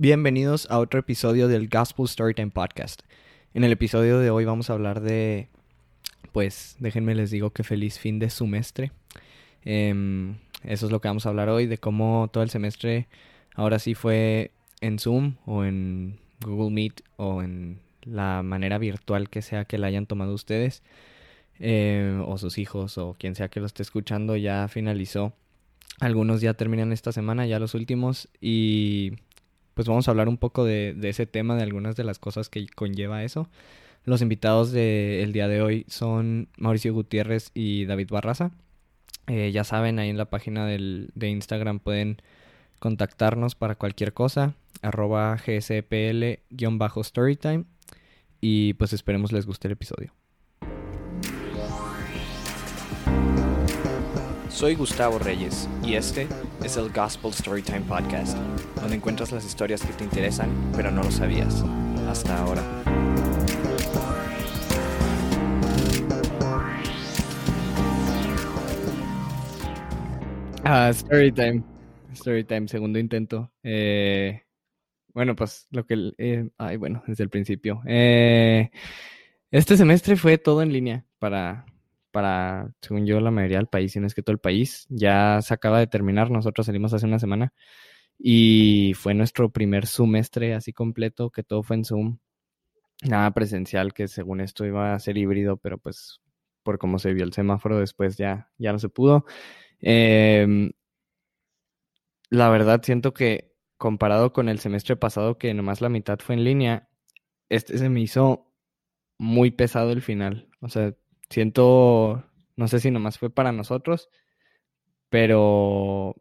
Bienvenidos a otro episodio del Gospel Storytime Podcast. En el episodio de hoy vamos a hablar de, pues déjenme les digo que feliz fin de semestre. Em, eso es lo que vamos a hablar hoy, de cómo todo el semestre ahora sí fue en Zoom o en Google Meet o en la manera virtual que sea que la hayan tomado ustedes eh, o sus hijos o quien sea que lo esté escuchando ya finalizó. Algunos ya terminan esta semana, ya los últimos y pues vamos a hablar un poco de, ese tema, de algunas de las cosas que conlleva eso. Los invitados del día de hoy son Mauricio Gutiérrez y David Barraza. Eh, ya saben, ahí en la página del, de Instagram pueden contactarnos para cualquier cosa, arroba gspl-storytime y pues esperemos les guste el episodio. Soy Gustavo Reyes y este es el Gospel Storytime Podcast, donde encuentras las historias que te interesan pero no lo sabías hasta ahora. Ah, Storytime. Storytime, segundo intento. Eh, bueno, pues lo que... Eh, ay, bueno, desde el principio. Eh, este semestre fue todo en línea para, para, según yo, la mayoría del país, si no es que todo el país. Ya se acaba de terminar, nosotros salimos hace una semana y fue nuestro primer semestre así completo, que todo fue en Zoom. Nada presencial, que según esto iba a ser híbrido, pero pues por cómo se vio el semáforo después ya, ya no se pudo. Em, la verdad siento que comparado con el semestre pasado, que nomás la mitad fue en línea, este se me hizo muy pesado el final. O sea, siento, no sé si nomás fue para nosotros, pero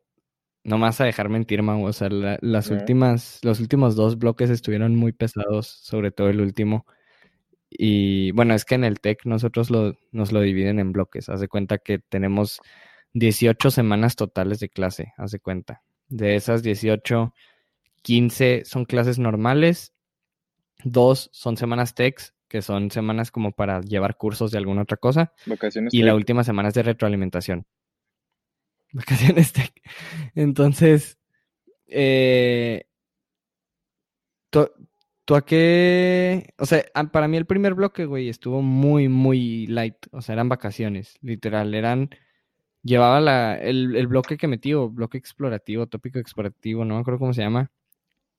no más a dejar mentir, man. O sea, las últimas, los últimos dos bloques estuvieron muy pesados, sobre todo el último. Y bueno, es que en el TEC nosotros lo, nos lo dividen en bloques. Haz de cuenta que tenemos 18 semanas totales de clase, haz de cuenta. De esas 18, 15 son clases normales, dos son semanas TECs que son semanas como para llevar cursos de alguna otra cosa. Vacaciones. Y la última semana es de retroalimentación. Vacaciones tech. Entonces, eh, ¿tú, a qué? O sea, para mí el primer bloque, güey, estuvo muy, muy light. O sea, eran vacaciones, literal. Eran. Llevaba la, el, el bloque que metí, o bloque explorativo, tópico explorativo, no me acuerdo cómo se llama.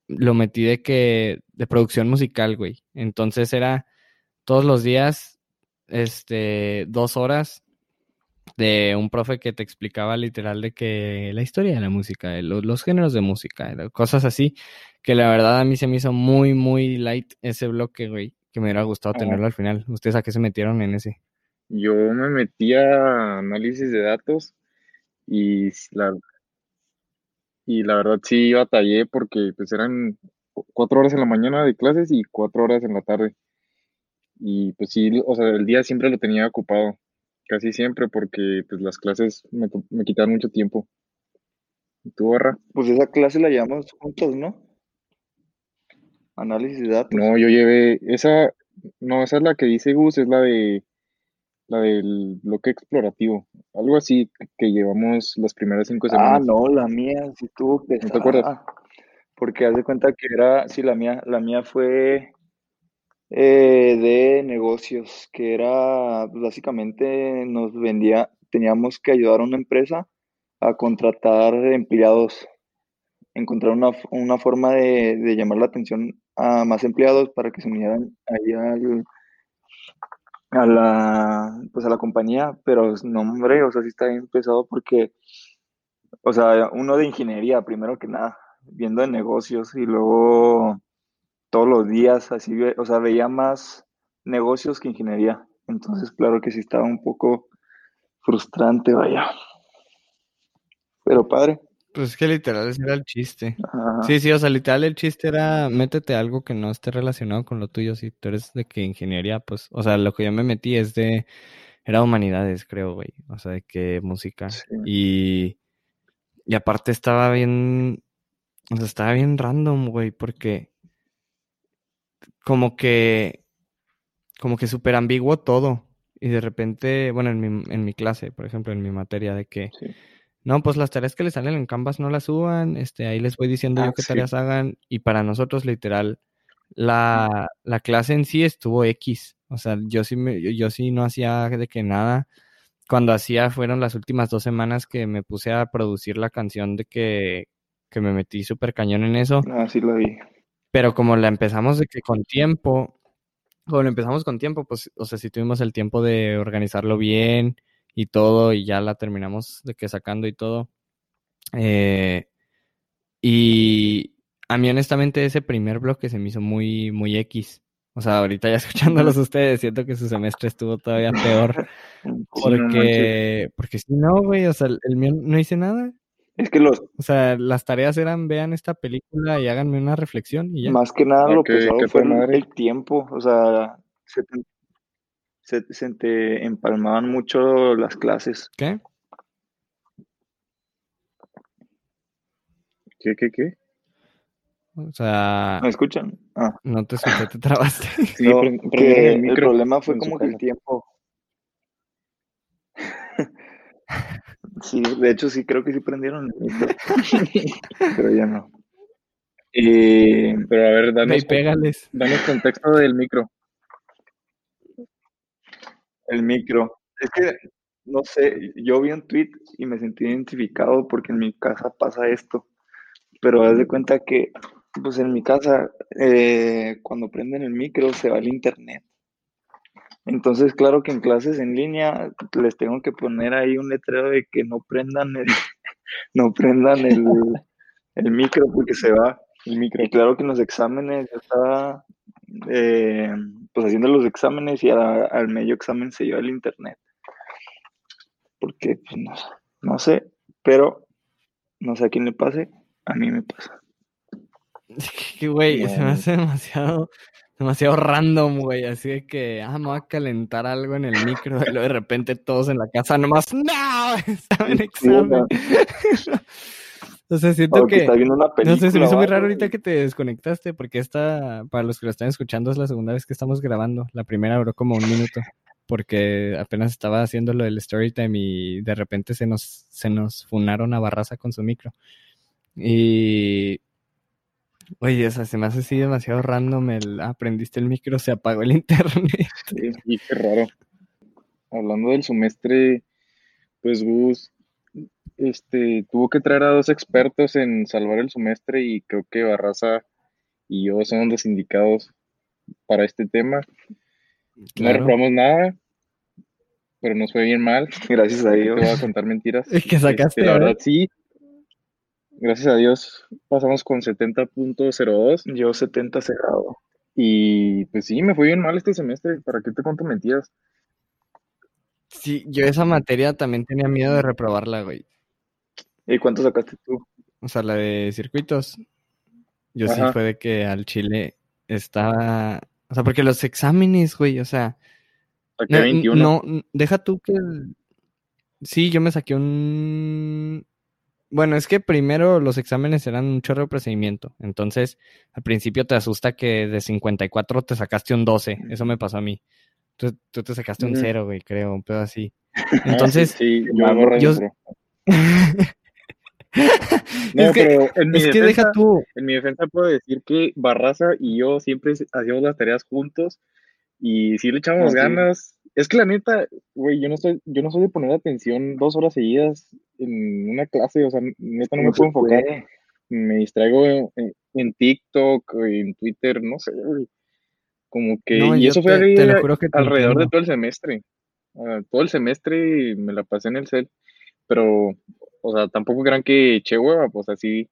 Lo metí de que. de producción musical, güey. Entonces era todos los días, este, dos horas de un profe que te explicaba literal de que la historia de la música, los, géneros de música, cosas así, que la verdad a mí se me hizo muy, muy light ese bloque, güey, que me hubiera gustado tenerlo al final. ¿Ustedes a qué se metieron en ese? Yo me metí a análisis de datos y la, y la verdad sí batallé porque pues eran cuatro horas en la mañana de clases y cuatro horas en la tarde. Y pues sí, o sea, el día siempre lo tenía ocupado, casi siempre, porque pues las clases me, me quitan mucho tiempo. ¿Y tú, Barra? Pues esa clase la llevamos juntos, ¿no? Análisis de datos. No, yo llevé, esa, no, esa es la que dice Gus, es la de, la del bloque explorativo, algo así que llevamos las primeras cinco ah, semanas. Ah, no, la mía sí estuvo pesada. ¿No te acuerdas? Porque haz de cuenta que era, sí, la mía, la mía fue eh, de negocios, que era pues, básicamente nos vendía, teníamos que ayudar a una empresa a contratar empleados, encontrar una, una forma de, de, llamar la atención a más empleados para que se unieran ahí al, a la pues a la compañía, pero no hombre, o sea, sí está bien pesado porque o sea, uno de ingeniería primero que nada, viendo de negocios y luego todos los días, así, o sea, veía más negocios que ingeniería. Entonces, claro que sí estaba un poco frustrante, vaya. Pero padre. Pues es que literal ese era el chiste. Sí, sí, o sea, literal el chiste era métete algo que no esté relacionado con lo tuyo. Si tú eres de que ingeniería, pues, o sea, lo que yo me metí es de, era humanidades, creo, güey. O sea, de que música. Y, y aparte estaba bien, o sea, estaba bien random, güey, porque como que, como que súper ambiguo todo. Y de repente, bueno, en mi, en mi clase, por ejemplo, en mi materia, de que no, pues las tareas que les salen en Canvas no las suban, este, ahí les voy diciendo yo Ah, qué sí. tareas hagan, y para nosotros, literal, la, la clase en sí estuvo X. O sea, yo sí me, yo, yo sí no hacía de que nada. Cuando hacía fueron las últimas dos semanas que me puse a producir la canción de que, que me metí súper cañón en eso. Ah, sí la vi. Pero como la empezamos de que con tiempo, como la empezamos con tiempo, pues, o sea, sí tuvimos el tiempo de organizarlo bien y todo, y ya la terminamos de que sacando y todo. Eh, y a mí honestamente ese primer bloque se me hizo muy, muy X. O sea, ahorita ya escuchándolos ustedes, siento que su semestre estuvo todavía peor. Sí, no manches. Porque, porque si no, güey, o sea, el mío no hice nada. Es que los, O sea, las tareas eran vean esta película y háganme una reflexión y ya. más que nada lo pesado qué fue madre. el tiempo. O sea, se te, se, se te empalmaban mucho las clases. ¿Qué? ¿Qué, qué, qué? O sea, ¿Me escuchan? Ah, no te escuché, te trabaste. Sí, no, que el problema fue como que el tiempo. Sí, de hecho sí creo que sí prendieron el micro, pero ya no. Eh, Pero a ver, Ve danos, pégales. danos contexto del micro. el micro. Es que, no sé, yo vi un tweet y me sentí identificado porque en mi casa pasa esto. Pero haz de cuenta que, pues en mi casa, eh, cuando prenden el micro se va el internet. Entonces, claro que en clases en línea les tengo que poner ahí un letrero de que no prendan el, no prendan el, el micro porque se va. El micro. Y claro que en los exámenes yo estaba eh, pues haciendo los exámenes y a- al medio examen se lleva el internet. Porque pues no, no sé, pero no sé a quién le pase, a mí me pasa. Güey, se me hace demasiado, demasiado random, güey. Así de que, ah, me voy a calentar algo en el micro. Y luego de repente todos en la casa nomás, ¡no! Estaba en Sí, examen. o sea, siento que película. No sé, se me hizo muy raro ahorita que te desconectaste, porque esta, para los que lo están escuchando, es la segunda vez que estamos grabando. La primera duró como un minuto, porque apenas estaba haciendo lo del story time y de repente se nos, se nos funaron a Barraza con su micro. Y. Oye, o sea, se me hace así demasiado random el aprendiste el micro, se apagó el internet. sí. Qué raro. Hablando del semestre, pues Gus este, tuvo que traer a dos expertos en salvar el semestre y creo que Barraza y yo somos los indicados para este tema. No reprobamos nada, pero nos fue bien mal. Gracias a Te Dios. voy a contar mentiras. ¿Y qué sacaste, Este, la verdad, sí. Gracias a Dios pasamos con 70.02 Yo 70 cerrado. y pues sí, me fue bien mal este semestre. ¿Para qué te cuento mentiras? Sí, yo esa materia también tenía miedo de reprobarla, güey. ¿Y cuánto sacaste tú? O sea, la de circuitos. Yo sí fue de que al Chile estaba. O sea, porque los exámenes, güey, o sea. Saqué No, 21. no, deja tú que. Sí, yo me saqué un. Bueno, es que primero los exámenes eran un chorro de procedimiento. Entonces, al principio te asusta que de 54 te sacaste un 12. Eso me pasó a mí. Tú, tú te sacaste un Ujú. 0, güey, creo, un pedo así. Ah, sí, Entonces, sí, yo borré yo- dentro. No, es que, pero en mi es que defensa, deja tú. en mi defensa puedo decir que Barraza y yo siempre hacíamos las tareas juntos y sí le echábamos Ah, sí. ganas. Es que la neta, güey, yo no soy, yo no soy de poner atención dos horas seguidas en una clase, o sea, neta no me No puedo enfocar. puede. Me distraigo en, en- en TikTok, en Twitter, no sé, güey. Como que, No, y eso te- fue te que alrededor de todo el semestre. Todo el semestre me la pasé en el cel, pero, o sea, tampoco crean que eché hueva, pues así,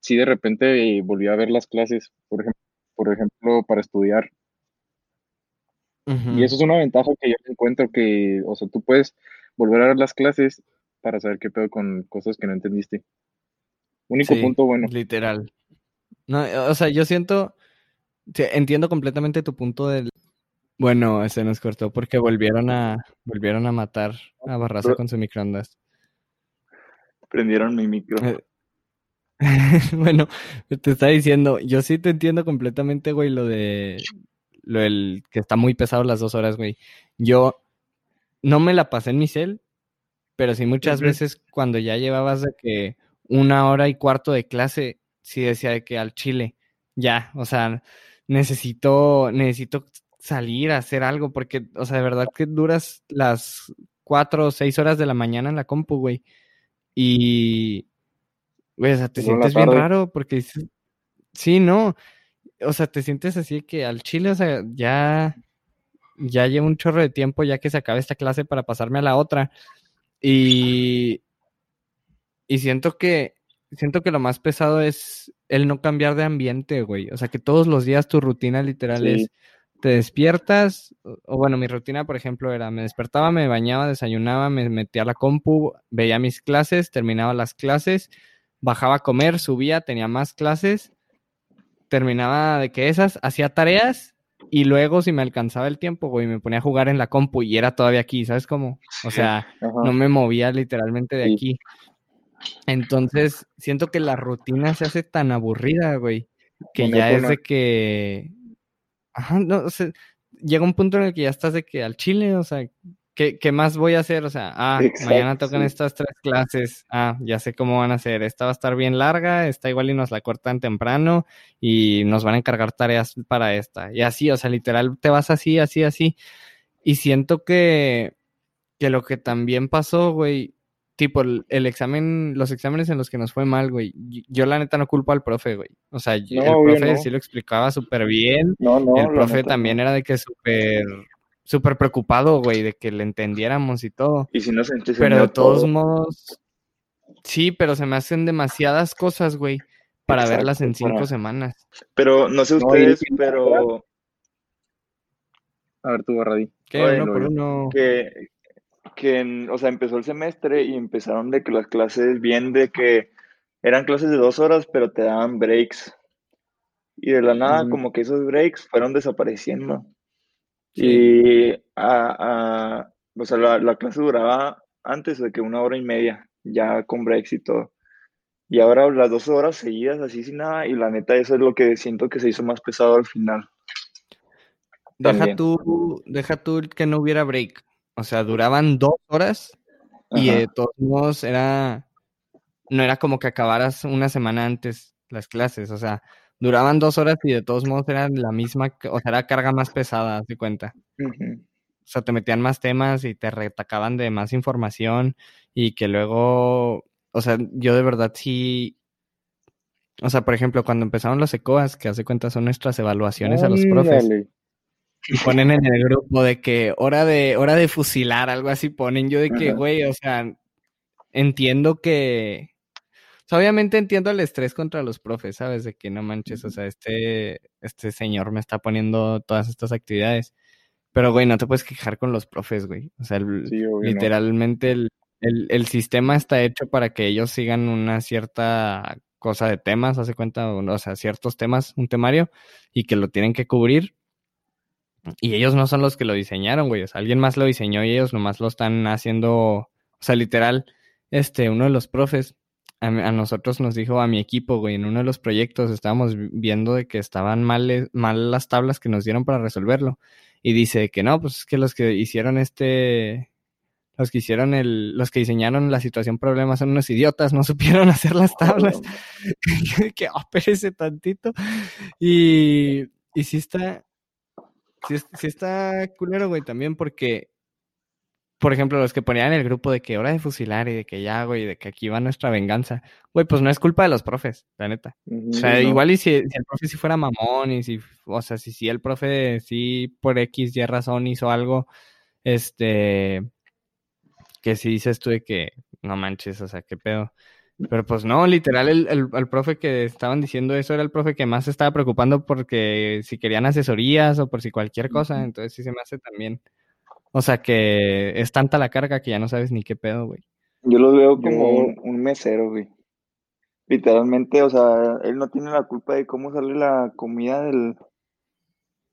sí de repente volví a ver las clases, por ejemplo, por ejemplo, para estudiar. Y eso es una ventaja que yo encuentro que, o sea, tú puedes volver a ver las clases para saber qué pedo con cosas que no entendiste. Único Sí, punto bueno. Literal. No, o sea, yo siento, entiendo completamente tu punto del... Bueno, se nos cortó porque volvieron a, volvieron a matar a Barraza Pero- con su microondas. Prendieron mi micro. Eh, Bueno, te estaba diciendo, yo sí te entiendo completamente, güey, lo de, lo del que está muy pesado las dos horas, güey. Yo no me la pasé en mi cel, pero sí muchas veces cuando ya llevabas de que una hora y cuarto de clase, sí decía de que al chile, ya, o sea, necesito, necesito salir a hacer algo, porque, o sea, de verdad que duras las cuatro o seis horas de la mañana en la compu, güey. Y, güey, o sea, te sientes bien raro porque dices, sí, no, o sea, te sientes así que al chile, o sea, ya, ya llevo un chorro de tiempo ya que se acabe esta clase para pasarme a la otra. Y, y siento que, siento que lo más pesado es el no cambiar de ambiente, güey. O sea, que todos los días tu rutina literal Sí. es, te despiertas, o, o bueno, mi rutina, por ejemplo, era, me despertaba, me bañaba, desayunaba, me metía a la compu, veía mis clases, terminaba las clases, bajaba a comer, subía, tenía más clases, terminaba de que esas, hacía tareas y luego si me alcanzaba el tiempo, güey, me ponía a jugar en la compu y era todavía aquí, ¿sabes cómo? O sea, Ajá. no me movía literalmente de Sí. aquí. Entonces, siento que la rutina se hace tan aburrida, güey, que ya es de que, ajá, no, o sea, llega un punto en el que ya estás de que al chile, o sea, ¿qué, qué más voy a hacer? O sea, ah, mañana tocan estas tres clases, ah, ya sé cómo van a ser, esta va a estar bien larga, esta igual y nos la cortan temprano y nos van a encargar tareas para esta, y así, o sea, literal te vas así, así, así, y siento que, que lo que también pasó, güey, tipo el, el examen, los exámenes en los que nos fue mal, güey, yo la neta no culpo al profe, güey, o sea, No, el profe no. sí lo explicaba súper bien, No, no, el profe también era de que súper, súper preocupado, güey, de que le entendiéramos y todo. Y si no se Pero de todos todo. modos, sí, pero se me hacen demasiadas cosas, güey, para verlas en cinco semanas. Pero no sé ustedes, pero A ver, tú, Barradí. ¿Qué? Oye, uno por que, que en- o sea, empezó el semestre y empezaron de que las clases bien de que eran clases de dos horas, pero te daban breaks. Y de la nada, como que esos breaks fueron desapareciendo. Sí. Y a, a- o sea, la, la clase duraba antes de que una hora y media, ya con breaks y todo. Y ahora las dos horas seguidas así sin nada, y la neta eso es lo que siento que se hizo más pesado al final. Deja también. tú, deja tú que no hubiera break. O sea, duraban dos horas y de todos modos era, no era como que acabaras una semana antes las clases. O sea, duraban dos horas y de todos modos era la misma, o sea, era carga más pesada, de cuenta. O sea, te metían más temas y te retacaban de más información y que luego, o sea, yo de verdad sí, o sea, por ejemplo, cuando empezaron los ECOAS, que hace cuenta son nuestras evaluaciones a los profes, y ponen en el grupo de que hora de, hora de fusilar, algo así ponen, yo de que, güey, o sea, entiendo que, sea, obviamente entiendo el estrés contra los profes, ¿sabes? De que no manches, o sea, este, este señor me está poniendo todas estas actividades. Pero, güey, no te puedes quejar con los profes, güey. O sea, el- Sí, obvio, no. literalmente el, el, el sistema está hecho para que ellos sigan una cierta cosa de temas, hace cuenta, o, o sea, ciertos temas, un temario, y que lo tienen que cubrir. Y ellos no son los que lo diseñaron, güey. O sea, alguien más lo diseñó y ellos nomás lo están haciendo. O sea, literal, este, uno de los profes a, a nosotros nos dijo, a mi equipo, güey, en uno de los proyectos estábamos vi- viendo de que estaban mal, mal las tablas que nos dieron para resolverlo. Y dice que no, pues es que los que hicieron este, los que hicieron el, los que diseñaron la situación problema son unos idiotas, no supieron hacer las tablas. Yo de que, oh, espérese tantito. Y, y sí está, sí, sí está culero, güey, también porque, por ejemplo, los que ponían en el grupo de que hora de fusilar y de que ya, güey, de que aquí va nuestra venganza, güey, pues no es culpa de los profes, la neta. O sea, no. igual y si, si el profe sí fuera mamón y si, o sea, si, si el profe sí por X, Y razón hizo algo, este, que si dices tú de que no manches, o sea, qué pedo. Pero pues no, literal, el, el, el profe que estaban diciendo eso era el profe que más se estaba preocupando porque si querían asesorías o por si cualquier cosa, entonces sí se me hace también. O sea, que es tanta la carga que ya no sabes ni qué pedo, güey. Yo los veo como Yo- un, un mesero, güey. Literalmente, o sea, él no tiene la culpa de cómo sale la comida del,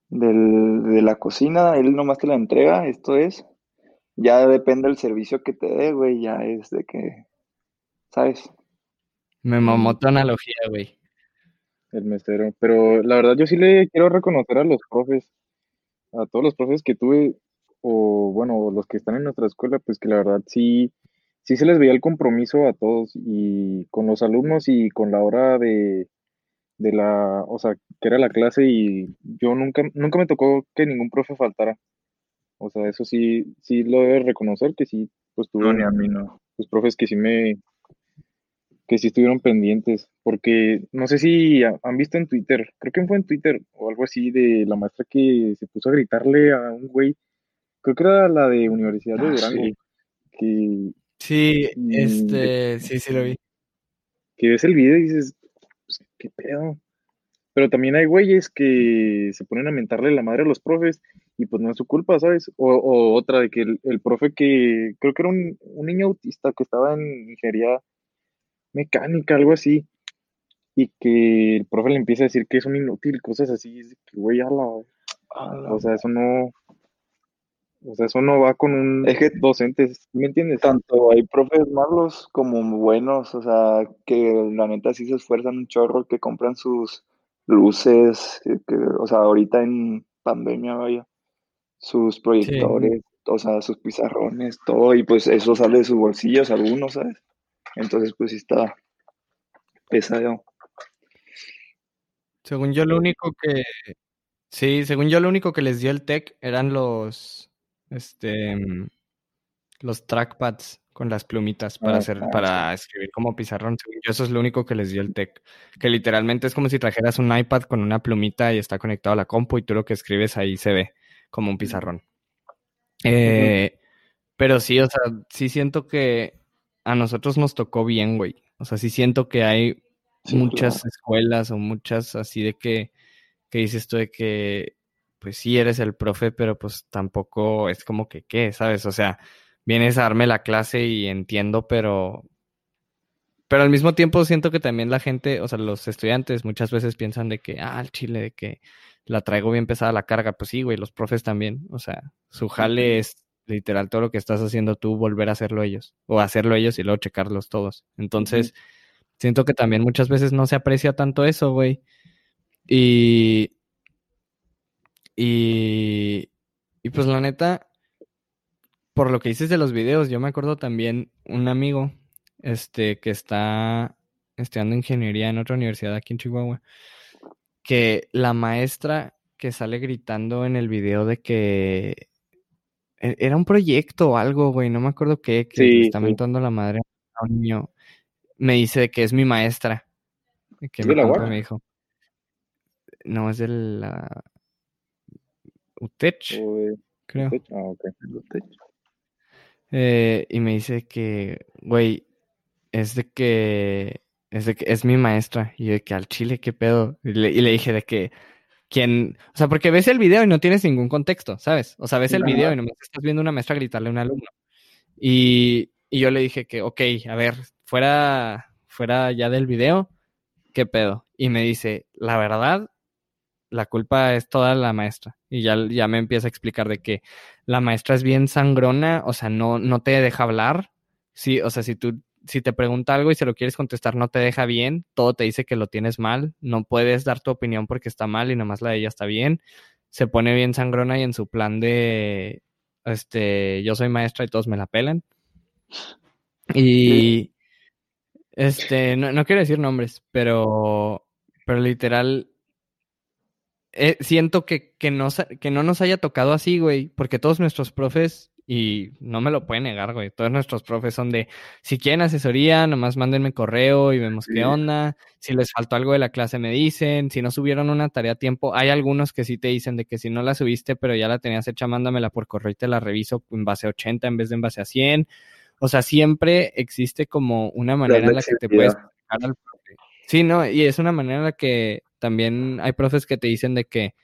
del, de la cocina, él nomás te la entrega, esto es. Ya depende del servicio que te dé, güey, ya es de que, ¿sabes? Me mamó tu analogía, güey. El mesero. Pero la verdad, yo sí le quiero reconocer a los profes, a todos los profes que tuve, o bueno, los que están en nuestra escuela, pues que la verdad sí, sí se les veía el compromiso a todos y con los alumnos y con la hora de, de la, o sea, que era la clase y yo nunca, nunca me tocó que ningún profe faltara. O sea, eso sí, sí lo debes reconocer, que sí, pues tuve No, ni a mí no. los profes que sí me, que sí estuvieron pendientes, porque no sé si ha- han visto en Twitter, creo que fue en Twitter o algo así de la maestra que se puso a gritarle a un güey, creo que era la de Universidad de Ah, Durango, sí. que, Sí, Mm, este, sí, sí lo vi. que ves el video y dices, pues, ¿qué pedo? Pero también hay güeyes que se ponen a mentarle la madre a los profes y pues no es su culpa, ¿sabes? O, o otra de que el, el profe que creo que era un, un niño autista que estaba en ingeniería mecánica, algo así, y que el profe le empieza a decir que es un inútil, cosas así, es que güey, a la- A la o sea, eso no, o sea, eso no va con un que docente, ¿sí ¿me entiendes? tanto hay profes malos como buenos, o sea, que la neta sí se esfuerzan un chorro, que compran sus luces, que, o sea, ahorita en pandemia, vaya, sus proyectores, o sea, sus pizarrones, todo, y pues eso sale de sus bolsillos algunos, ¿sabes? Entonces, pues sí está pesado. Según yo, lo único que, sí, según yo, lo único que les dio el tech eran los, este, mm, los trackpads con las plumitas para Ah, hacer, ah, para escribir como pizarrón. Yo, eso es lo único que les dio el tech. Que literalmente es como si trajeras un iPad con una plumita y está conectado a la compu y tú lo que escribes ahí se ve como un pizarrón. Eh, pero sí, o sea, sí siento que a nosotros nos tocó bien, güey. O sea, sí siento que hay Sí, muchas claro. escuelas o muchas así de que, que dices tú de que, pues sí eres el profe, pero pues tampoco es como que qué, ¿sabes? O sea, vienes a darme la clase y entiendo, pero, pero al mismo tiempo siento que también la gente, o sea, los estudiantes muchas veces piensan de que, ah, el chile, de que la traigo bien pesada la carga. Pues sí, güey, los profes también. O sea, su jale es literal todo lo que estás haciendo tú, volver a hacerlo ellos. O hacerlo ellos y luego checarlos todos. Entonces, siento que también muchas veces no se aprecia tanto eso, güey. Y. Y. Y pues la neta, por lo que dices de los videos, yo me acuerdo también un amigo, este, que está estudiando ingeniería en otra universidad aquí en Chihuahua, que la maestra que sale gritando en el video de que e- era un proyecto o algo, güey, no me acuerdo qué, que Sí, está sí. mentando la madre a un niño, me dice que es mi maestra, que ¿Es me la me dijo, no, es de la UTECH, ¿O de creo. UTECH? Ah, ok. Eh, y me dice que, güey, es de que, es de que es mi maestra. Y yo de que al chile, ¿qué pedo? Y le, y le dije de que, quien, o sea, porque ves el video y no tienes ningún contexto, ¿sabes? O sea, ves el video y nomás estás viendo una maestra gritarle a un alumno. Y, y yo le dije que, ok, a ver, fuera, fuera ya del video, ¿qué pedo? Y me dice, la verdad, la culpa es toda la maestra. Y ya, ya me empieza a explicar de que la maestra es bien sangrona, o sea, no, no te deja hablar. Sí, o sea, si tú, si te pregunta algo y se lo quieres contestar, no te deja bien, todo te dice que lo tienes mal, no puedes dar tu opinión porque está mal y nomás la de ella está bien. Se pone bien sangrona y en su plan de, este, yo soy maestra y todos me la pelan. Y, este, no, no quiero decir nombres, pero, pero literal, eh, siento que, que, que no nos haya tocado así, güey, porque todos nuestros profes, y no me lo pueden negar, güey, todos nuestros profes son de, si quieren asesoría, nomás mándenme correo y vemos Sí. qué onda, si les faltó algo de la clase me dicen, si no subieron una tarea a tiempo, hay algunos que sí te dicen de que si no la subiste, pero ya la tenías hecha, mándamela por correo y te la reviso en base a 80 en vez de en base a 100. O sea, siempre existe como una manera en la que te puedes al. Sí, no, y es una manera en la que también hay profes que te dicen de que,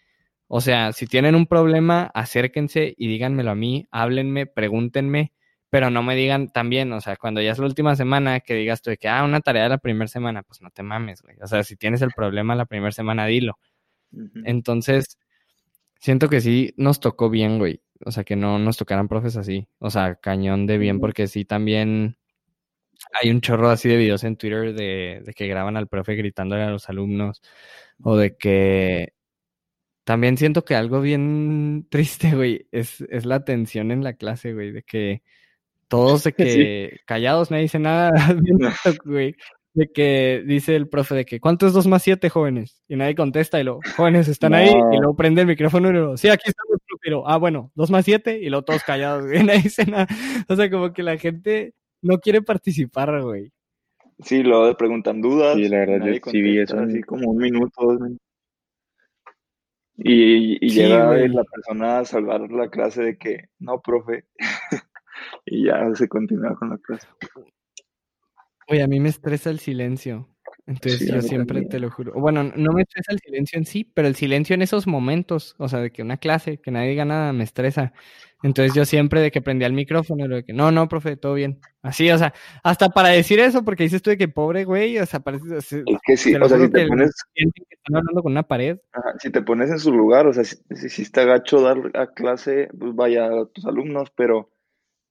o sea, si tienen un problema, acérquense y díganmelo a mí, háblenme, pregúntenme, pero no me digan también, o sea, cuando ya es la última semana, que digas tú de que, ah, una tarea de la primera semana, pues no te mames, güey. O sea, si tienes el problema la primera semana, dilo. Entonces, siento que sí nos tocó bien, güey. O sea, que no nos tocaran profes así. O sea, cañón de bien, porque sí también hay un chorro así de videos en Twitter de, de que graban al profe gritándole a los alumnos. O de que también siento que algo bien triste, güey, es, es la tensión en la clase, güey. De que todos de que callados, nadie dice nada, güey. De que dice el profe de que, ¿cuánto es 2 más 7, jóvenes? Y nadie contesta, y luego, jóvenes, ¿están ahí? Y luego prende el micrófono y luego, sí, aquí estamos, pero, ah, bueno, 2 más 7, y luego todos callados, güey, nadie dice nada. O sea, como que la gente no quiere participar, güey. Sí, luego preguntan dudas. Sí, la verdad, yo sí vi eso. Así como un minuto, dos minutos. Y, y Sí, llega güey. la persona a salvar la clase de que, no, profe. y ya se continúa con la clase. Oye, a mí me estresa el silencio. Entonces Sí, yo siempre también. te lo juro. Bueno, no me estresa el silencio en sí, pero el silencio en esos momentos, o sea, de que una clase, que nadie diga nada, me estresa. Entonces yo siempre de que prendía el micrófono, de que no, no, profe, todo bien. Así, o sea, hasta para decir eso, porque dices tú de que pobre güey, o sea, parece, o sea, Es que sí, o sea, si te pones, que están hablando con una pared. ajá, si te pones en su lugar, o sea, si, si está gacho dar a clase, pues vaya a tus alumnos, pero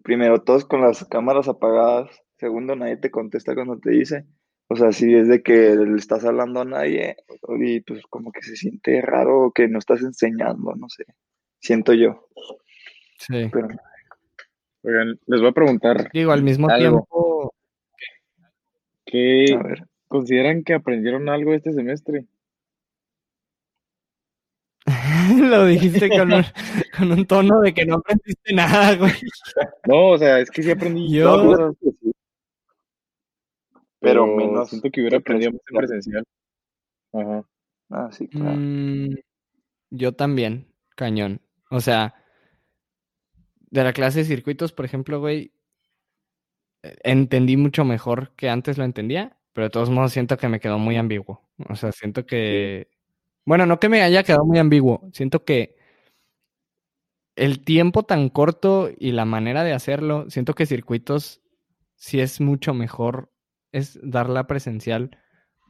primero todos con las cámaras apagadas, segundo nadie te contesta cuando te dice, o sea, si es de que le estás hablando a nadie y pues como que se siente raro que no estás enseñando, no sé, siento yo, Sí. pero Oigan, les voy a preguntar, Digo, al mismo Algo. tiempo, ¿qué a ver, consideran que aprendieron algo este semestre? lo dijiste con un, con un tono de que no aprendiste nada, güey. No, o sea, es que sí aprendí Yo- cosas, pero menos siento que hubiera aprendido más en presencial. Ajá. Ah, sí, claro. Mm, yo también, cañón. O sea, de la clase de circuitos, por ejemplo, güey, entendí mucho mejor que antes lo entendía, pero de todos modos siento que me quedó muy ambiguo. O sea, siento que... Bueno, no que me haya quedado muy ambiguo, siento que el tiempo tan corto y la manera de hacerlo, siento que circuitos sí es mucho mejor es darla presencial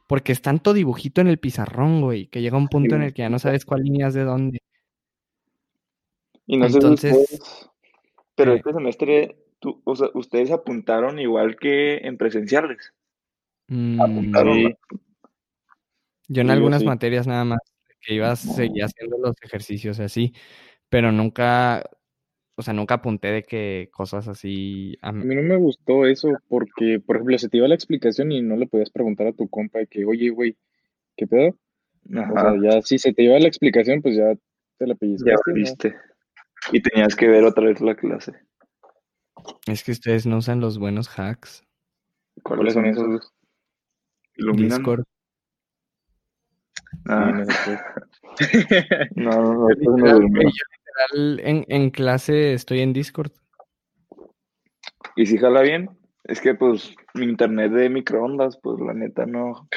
porque es tanto dibujito en el pizarrón, güey, que llega un punto en el que ya no sabes cuál línea es de dónde. Y no sé Entonces, ustedes, pero ¿qué? este semestre, tú, o sea, ustedes apuntaron igual que en presenciales. Apuntaron, Mm. Sí, yo en Sí, algunas sí. materias nada más que iba a seguir haciendo los ejercicios así, pero nunca, o sea, nunca apunté de que cosas así. a mí- no me gustó eso porque, por ejemplo, se te iba la explicación y no le podías preguntar a tu compa de que, oye, güey, ¿qué pedo? O sea, Ajá, ya si se te iba la explicación, pues ya te la ya pellizcaste, ¿no? viste. Y tenías que ver otra vez la clase. Es que ustedes no usan los buenos hacks. ¿Cuáles son esos? ¿Iluminan? Discord. Ah, no no, no, no, estos no Literal, en, en clase estoy en Discord. ¿Y si jala bien? Es que pues mi internet de microondas, pues la neta no,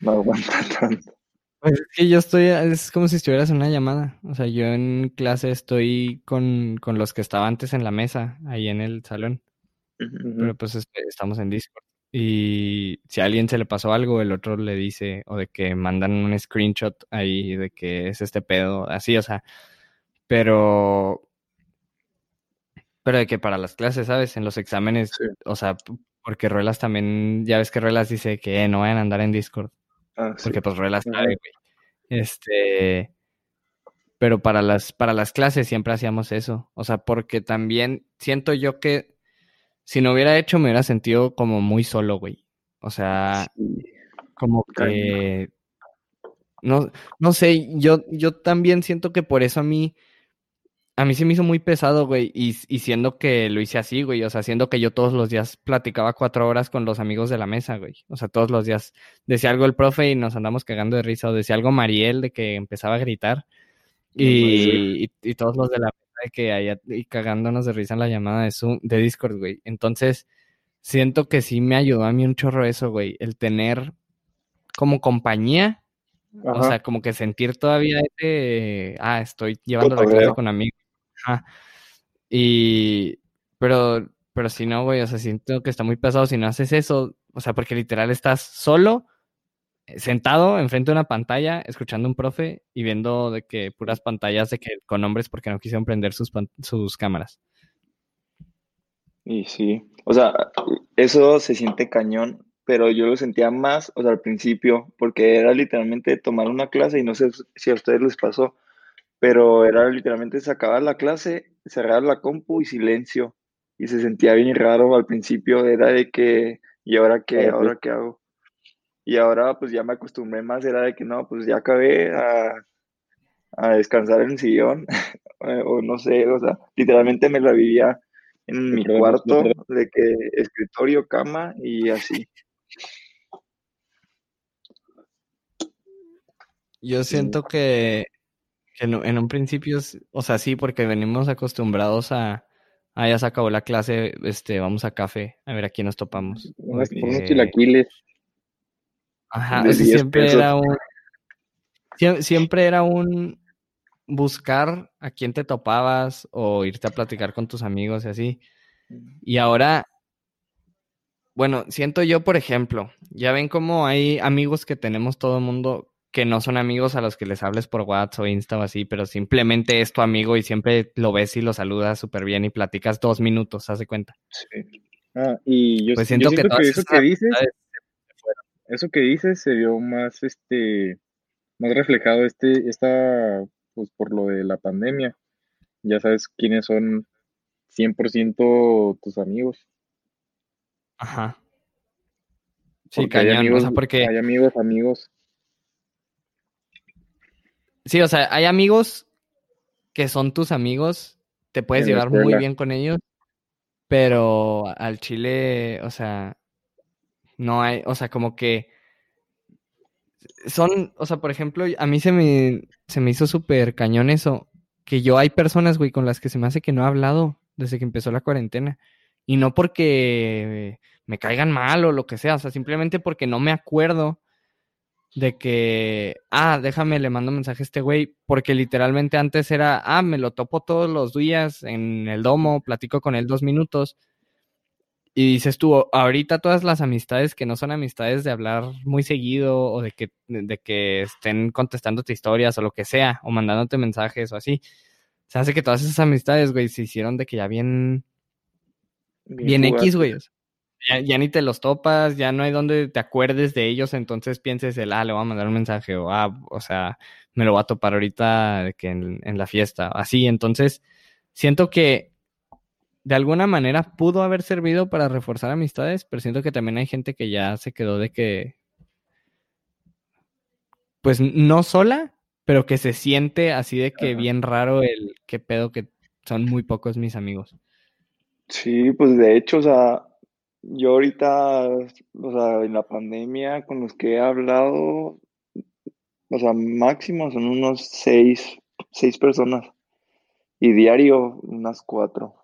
no aguanta tanto. Pues es que yo estoy, es como si estuvieras en una llamada. O sea, yo en clase estoy con, con los que estaba antes en la mesa, ahí en el salón. Pero pues este, estamos en Discord. Y si a alguien se le pasó algo, el otro le dice, o de que mandan un screenshot ahí de que es este pedo, así, o sea. Pero, pero de que para las clases, ¿sabes? En los exámenes, Sí. o sea, porque Ruelas también, ya ves que Ruelas dice que eh, no vayan a andar en Discord. Ah, sí. Porque pues Ruelas sabe, güey. Este, pero para las, para las clases siempre hacíamos eso. O sea, porque también siento yo que si no hubiera hecho me hubiera sentido como muy solo, güey. O sea, Sí. como que no, no sé, yo, yo también siento que por eso a mí, a mí se me hizo muy pesado, güey, y, y siendo que lo hice así, güey, o sea, siendo que yo todos los días platicaba cuatro horas con los amigos de la mesa, güey, o sea, todos los días decía algo el profe y nos andamos cagando de risa, o decía algo Mariel de que empezaba a gritar, y, y, y todos los de la mesa de que allá, y cagándonos de risa en la llamada de Zoom, de Discord, güey, entonces, siento que sí me ayudó a mí un chorro eso, güey, el tener como compañía o sea, como que sentir todavía ese, ah, estoy llevando la clase con amigos. Y, pero, pero si no, güey, o sea, siento que está muy pesado si no haces eso, o sea, porque literal estás solo, eh, sentado enfrente de una pantalla, escuchando un profe y viendo de que puras pantallas de que con hombres porque no quisieron prender sus, sus cámaras. Y sí, o sea, eso se siente cañón, pero yo lo sentía más, o sea, al principio, porque era literalmente tomar una clase y no sé si a ustedes les pasó, pero era literalmente sacar la clase, cerrar la compu y silencio. y se sentía bien raro al principio, era de que, ¿y ahora qué? Ahora, ¿Ahora qué hago? Y ahora pues ya me acostumbré más, era de que no, pues ya acabé a, a descansar en el sillón, o no sé, o sea, literalmente me la vivía en mi cuarto, de que escritorio, cama y así. Yo siento que en, en un principio, o sea, sí, porque venimos acostumbrados a, ah, ya se acabó la clase, este, vamos a café, a ver a quién nos topamos. Unos que- chilaquiles. Ajá, o sea, 10 siempre pesos. era un, sie- siempre era un buscar a quién te topabas o irte a platicar con tus amigos y así. Y ahora, bueno, siento yo, por ejemplo, ya ven cómo hay amigos que tenemos todo el mundo que no son amigos a los que les hables por WhatsApp o Insta o así, pero simplemente es tu amigo y siempre lo ves y lo saludas súper bien y platicas dos minutos, haz de cuenta. Sí. Ah, y yo, Pues yo siento que siento que, eso que dices, eso que dices se vio más, este, más reflejado este, esta, pues por lo de la pandemia. Ya sabes quiénes son 100% tus amigos. Ajá. Sí, Porque hay cañón, o amigos, sea, porque... hay amigos, amigos. Sí, o sea, hay amigos que son tus amigos, te puedes llevar muy bien con ellos, pero al chile, o sea, no hay, o sea, como que son, o sea, por ejemplo, a mí se me, se me hizo súper cañón eso, que yo hay personas, güey, con las que se me hace que no he hablado desde que empezó la cuarentena. Y no porque me caigan mal o lo que sea, o sea, simplemente porque no me acuerdo de que, ah, déjame, le mando mensaje a este güey, porque literalmente antes era, ah, me lo topo todos los días en el domo, platico con él dos minutos, y dices tú, ahorita todas las amistades que no son amistades de hablar muy seguido o de que, de que estén contestándote historias o lo que sea, o mandándote mensajes o así, se hace que todas esas amistades, güey, se hicieron de que ya bien, bien X, fugaces. güey. o sea, Ya, ya ni te los topas, ya no hay donde te acuerdes de ellos, entonces pienses el, ah, le voy a mandar un mensaje, o ah, o sea, me lo voy a topar ahorita que en, en la fiesta, así, entonces siento que de alguna manera pudo haber servido para reforzar amistades, pero siento que también hay gente que ya se quedó de que, pues no sola, pero que se siente así de que bien raro el qué pedo que son muy pocos mis amigos. Sí, pues de hecho, o sea, yo ahorita, o sea, en la pandemia con los que he hablado, o sea, máximo son unos seis, seis personas y diario unas cuatro.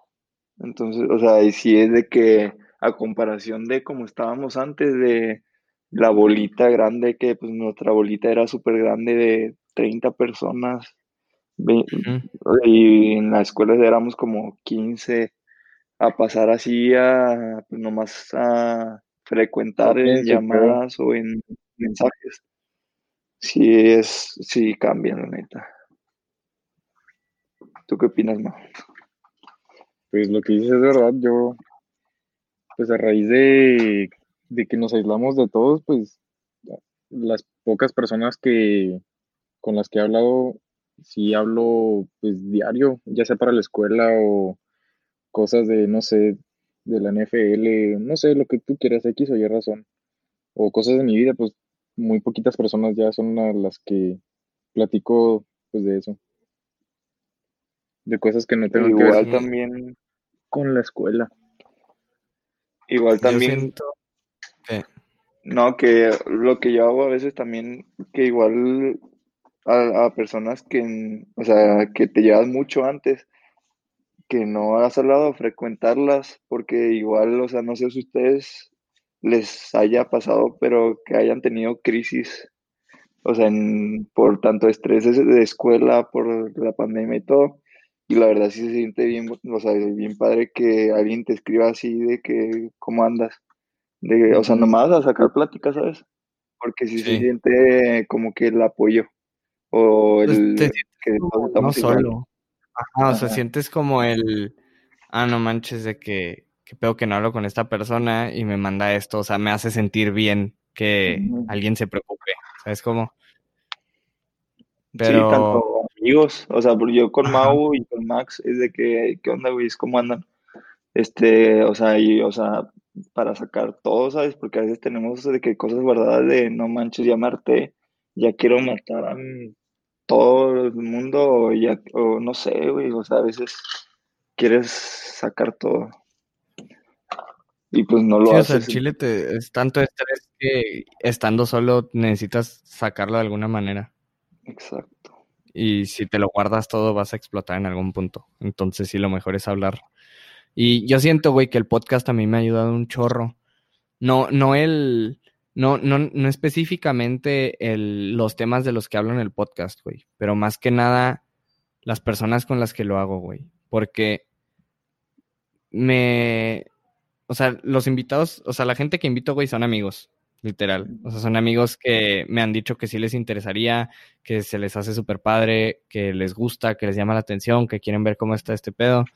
Entonces, o sea, y si es de que a comparación de como estábamos antes de la bolita grande, que pues nuestra bolita era súper grande de 30 personas, y en la escuela éramos como 15, a pasar así a, pues nomás a frecuentar en llamadas o en mensajes. Sí es, sí cambian, la neta. ¿Tú qué opinas, Mau? Pues lo que dices es verdad, yo, pues a raíz de, de que nos aislamos de todos, pues las pocas personas que con las que he hablado, sí hablo pues diario, ya sea para la escuela o cosas de, no sé, de la NFL, no sé, lo que tú quieras, X o Y razón, o cosas de mi vida, pues muy poquitas personas ya son a las que platico pues de eso, de cosas que no tengan que ver Igual también, con la escuela. igual también, siento no, que lo que yo hago a veces también, que igual a, a personas que, o sea, que te llevas mucho antes, que no has hablado, frecuentarlas, porque igual, o sea, no sé si a ustedes les haya pasado, pero que hayan tenido crisis, o sea, en- por tanto estrés de escuela, por la pandemia y todo. Y la verdad sí se siente bien, o sea, bien padre que alguien te escriba así de que, ¿cómo andas? De, o sea, nomás a sacar plática, ¿sabes? Porque sí se siente como que el apoyo o pues, el te que no solo. Ajá, o sea, sientes como el, ah, no manches, de que, que pedo que no hablo con esta persona y me manda esto, o sea, me hace sentir bien que alguien se preocupe, ¿sabes cómo? Sí, Pero, tanto amigos, o sea, yo con Mau y con Max es de que, ¿qué onda, güey? ¿Cómo andan? este, o sea, y, o sea, para sacar todo, ¿sabes? Porque a veces tenemos de que cosas guardadas de no manches, ya maté, ya quiero matar a todo el mundo, o ya, o no sé, güey, o sea, a veces quieres sacar todo. Y pues no lo Sí, o sea, haces. el chile te, es tanto estrés que estando solo necesitas sacarlo de alguna manera. Exacto. Y si te lo guardas todo, vas a explotar en algún punto. Entonces, sí, lo mejor es hablar. Y yo siento, güey, que el podcast a mí me ha ayudado un chorro. No, no el. No, no, no específicamente el, los temas de los que hablo en el podcast, güey. Pero más que nada, las personas con las que lo hago, güey. Porque me. O sea, los invitados, o sea, la gente que invito, güey, son amigos, literal. O sea, son amigos que me han dicho que sí les interesaría, que se les hace súper padre, que les gusta, que les llama la atención, que quieren ver cómo está este pedo.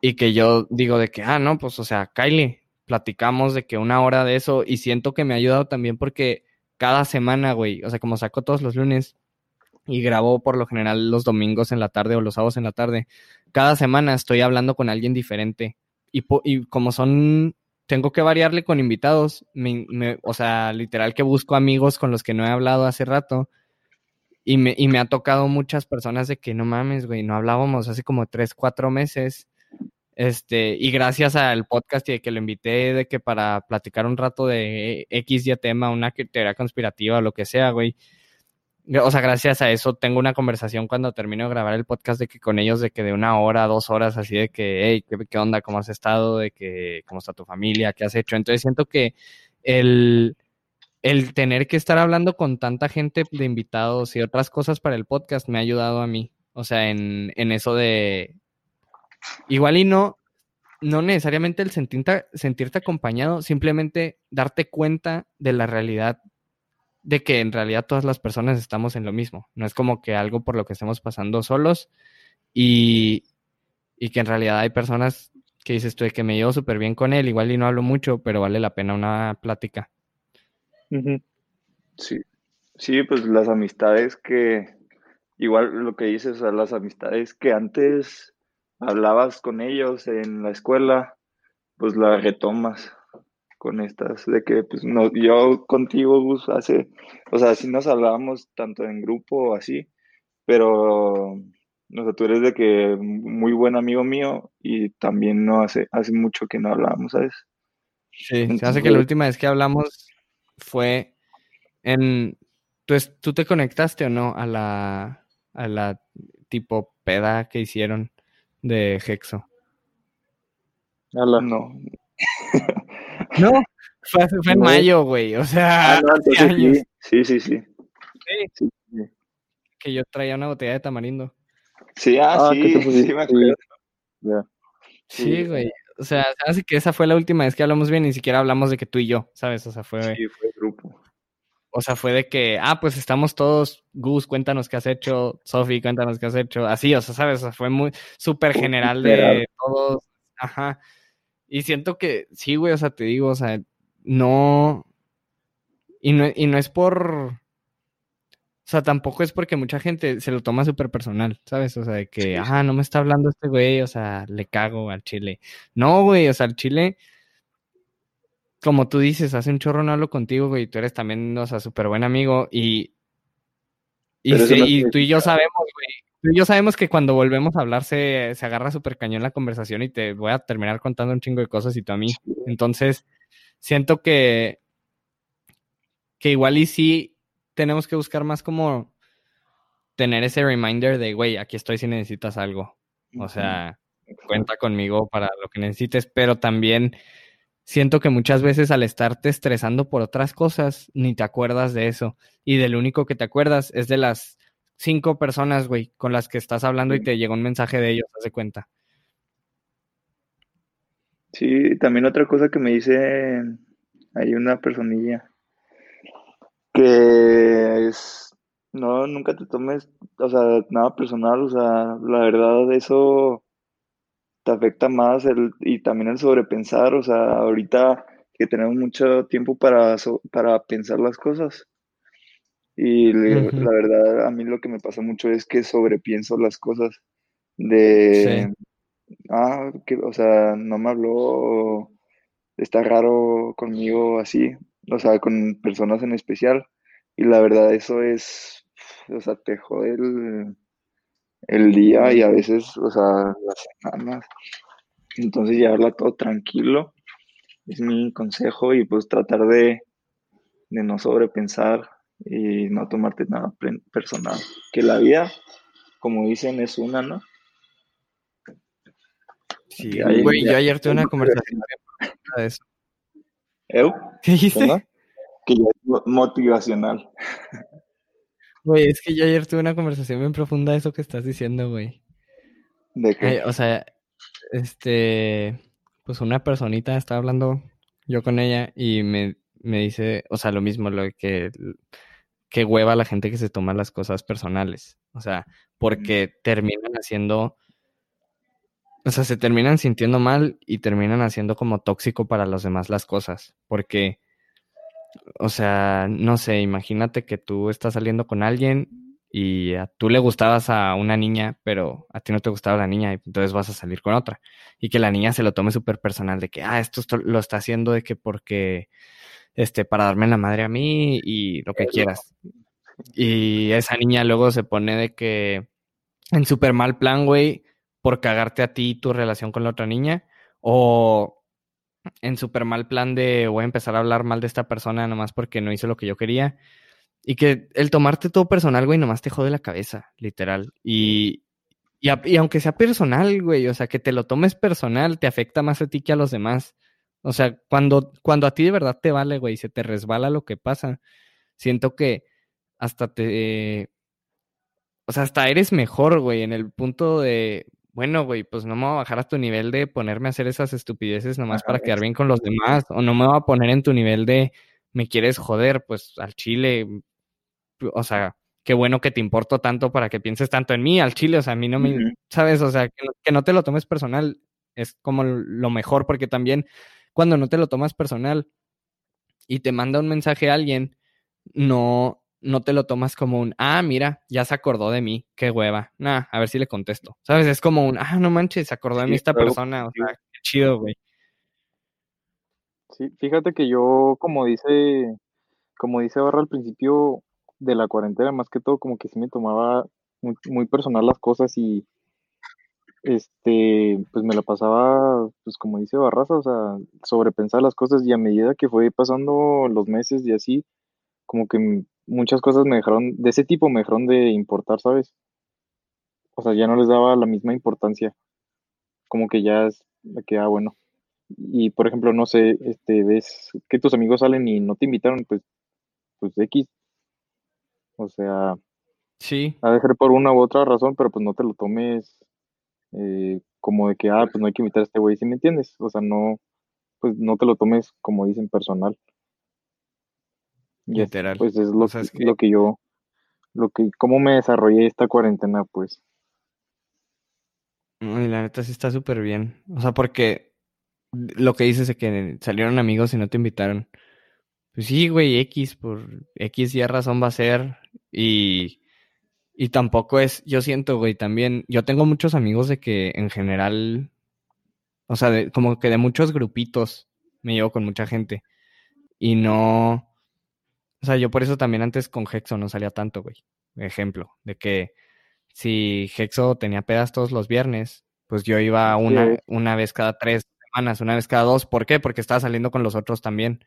Y que yo digo de que, ah, no, pues, o sea, Kylie, platicamos de que una hora de eso y siento que me ha ayudado también porque cada semana, güey, o sea, como saco todos los lunes y grabo por lo general los domingos en la tarde o los sábados en la tarde, cada semana estoy hablando con alguien diferente y, como son, tengo que variarle con invitados, me, me, o sea, literal que busco amigos con los que no he hablado hace rato. Y me, y me ha tocado muchas personas de que no mames, güey, no hablábamos hace como tres, cuatro meses. Este, y gracias al podcast y de que lo invité de que para platicar un rato de X tema, una teoría conspirativa o lo que sea, güey. O sea, gracias a eso tengo una conversación cuando termino de grabar el podcast de que con ellos de que de una hora, dos horas, así de que, hey, ¿qué, qué onda? ¿Cómo has estado? De que, ¿cómo está tu familia? ¿Qué has hecho? Entonces siento que el, el tener que estar hablando con tanta gente de invitados y otras cosas para el podcast me ha ayudado a mí. O sea, en, en eso de, Igual y no, no necesariamente el sentirte, sentirte acompañado, simplemente darte cuenta de la realidad, de que en realidad todas las personas estamos en lo mismo. No es como que algo por lo que estemos pasando solos y, y que en realidad hay personas que dices tú de que me llevo súper bien con él, igual y no hablo mucho, pero vale la pena una plática. Sí, sí, pues las amistades que, igual lo que dices, o las amistades que antes hablabas con ellos en la escuela, pues la retomas con estas, de que pues no, yo contigo, Gus, hace, o sea, sí nos hablábamos tanto en grupo o así, pero, no sé, tú eres de que muy buen amigo mío y también no hace, hace mucho que no hablábamos, ¿sabes? Sí, Entonces, se hace que la última vez que hablamos fue en, ¿tú, tú te conectaste o no a la, a la tipo peda que hicieron? De Hexo. Hola. No. no, fue, fue en no. mayo, güey. O sea, ah, no, hace años. Sí, sí, sí. Sí. sí. Que yo traía una botella de tamarindo. Sí, ah, ah sí, sí, me acuerdo. Yeah. Sí, güey. O sea, así que esa fue la última vez que hablamos bien, ni siquiera hablamos de que tú y yo, ¿sabes? O sea, fue. Sí, fue grupo. O sea, fue de que, ah, pues estamos todos, Gus, cuéntanos qué has hecho, Sofi, cuéntanos qué has hecho, así, o sea, ¿sabes? O sea, fue muy súper general de todos, ajá. Y siento que, sí, güey, o sea, te digo, o sea, no, y no, y no es por, o sea, tampoco es porque mucha gente se lo toma súper personal, ¿sabes? O sea, de que, ah, no me está hablando este güey, o sea, le cago al chile. No, güey, o sea, al chile como tú dices, hace un chorro no hablo contigo, güey, tú eres también, o sea, súper buen amigo y, y, no y tú y yo sabemos, güey, tú y yo sabemos que cuando volvemos a hablar se, se agarra súper cañón la conversación y te voy a terminar contando un chingo de cosas y tú a mí. Entonces, siento que, que igual y sí tenemos que buscar más como tener ese reminder de, güey, aquí estoy si necesitas algo. O sea, cuenta conmigo para lo que necesites, pero también siento que muchas veces al estarte estresando por otras cosas, ni te acuerdas de eso. Y del único que te acuerdas es de las cinco personas, güey, con las que estás hablando y te llegó un mensaje de ellos, haz de cuenta. Sí, también otra cosa que me dice, hay una personilla que es, no, nunca te tomes, o sea, nada personal, o sea, la verdad, eso te afecta más el, y también el sobrepensar, o sea, ahorita que tenemos mucho tiempo para, para pensar las cosas. Y uh -huh. la verdad, a mí lo que me pasa mucho es que sobrepienso las cosas de, sí. ah, que, o sea, no me habló, está raro conmigo así, o sea, con personas en especial. Y la verdad, eso es, o sea, te jode el, el día y a veces, o sea, las semanas. Entonces, llevarla todo tranquilo es mi consejo y pues tratar de, de no sobrepensar y no tomarte nada personal. Que la vida, como dicen, es una, ¿no? Sí, güey, ya- yo ayer tuve una conversación de eso. ¿Eu? ¿Qué dijiste? Que ya es mo- motivacional. Güey, es que yo ayer tuve una conversación bien profunda de eso que estás diciendo, güey. De que, Ay, o sea, este, pues una personita estaba hablando yo con ella y me, me dice, o sea, lo mismo, lo de que, que hueva la gente que se toma las cosas personales. O sea, porque terminan haciendo, o sea, se terminan sintiendo mal y terminan haciendo como tóxico para los demás las cosas. Porque, o sea, no sé, imagínate que tú estás saliendo con alguien y a tú le gustabas a una niña, pero a ti no te gustaba la niña, y entonces vas a salir con otra. Y que la niña se lo tome súper personal de que, ah, esto lo está haciendo de que porque, este, para darme la madre a mí y lo que quieras. Y esa niña luego se pone de que en súper mal plan, güey, por cagarte a ti tu relación con la otra niña, o en súper mal plan de voy a empezar a hablar mal de esta persona nomás porque no hizo lo que yo quería. Y que el tomarte todo personal, güey, nomás te jode la cabeza, literal. Y, y, a- y aunque sea personal, güey, o sea, que te lo tomes personal, te afecta más a ti que a los demás. O sea, cuando, cuando a ti de verdad te vale, güey, se te resbala lo que pasa, siento que hasta te... O sea, hasta eres mejor, güey, en el punto de, bueno, güey, pues no me voy a bajar a tu nivel de ponerme a hacer esas estupideces nomás Ajá, para quedar bien con los demás, o no me voy a poner en tu nivel de, me quieres joder, pues al chile, o sea, qué bueno que te importo tanto para que pienses tanto en mí, al chile, o sea, a mí no me. ¿sabes? O sea, que no, que no te lo tomes personal es como lo mejor, porque también cuando no te lo tomas personal y te manda un mensaje a alguien, no, no te lo tomas como un, ah, mira, ya se acordó de mí, qué hueva, nah, a ver si le contesto, ¿sabes? Es como un, ah, no manches, se acordó de mí esta persona, o sea, qué chido, güey. Sí, fíjate que yo, como dice, como dice Barra al principio de la cuarentena, más que todo, como que sí me tomaba muy, muy personal las cosas y este, pues me la pasaba, pues como dice Barraza, o sea, sobrepensar las cosas y a medida que fue pasando los meses y así, como que muchas cosas me dejaron, de ese tipo me dejaron de importar, ¿sabes? O sea, ya no les daba la misma importancia, como que ya es que, ah, bueno. Y por ejemplo, no sé, este, ves que tus amigos salen y no te invitaron, pues, pues X, o sea, Sí, ha de ser por una u otra razón, pero pues no te lo tomes eh, como de que, ah, pues no hay que invitar a este güey, ¿sí me entiendes? O sea, no, pues no te lo tomes como dicen personal. Literal. pues es lo, O sea, es que lo que yo, lo que, cómo me desarrollé esta cuarentena, pues. Y la neta sí está súper bien. O sea, porque lo que dices de que salieron amigos y no te invitaron. Pues sí, güey, X, por X y razón va a ser. Y, y tampoco es, yo siento, güey, también, yo tengo muchos amigos de que en general, o sea, de- como que de muchos grupitos me llevo con mucha gente. Y no, o sea, yo por eso también antes con Hexo no salía tanto, güey. Ejemplo, de que si Hexo tenía pedas todos los viernes, pues yo iba una, una vez cada tres semanas, una vez cada dos. ¿Por qué? Porque estaba saliendo con los otros también.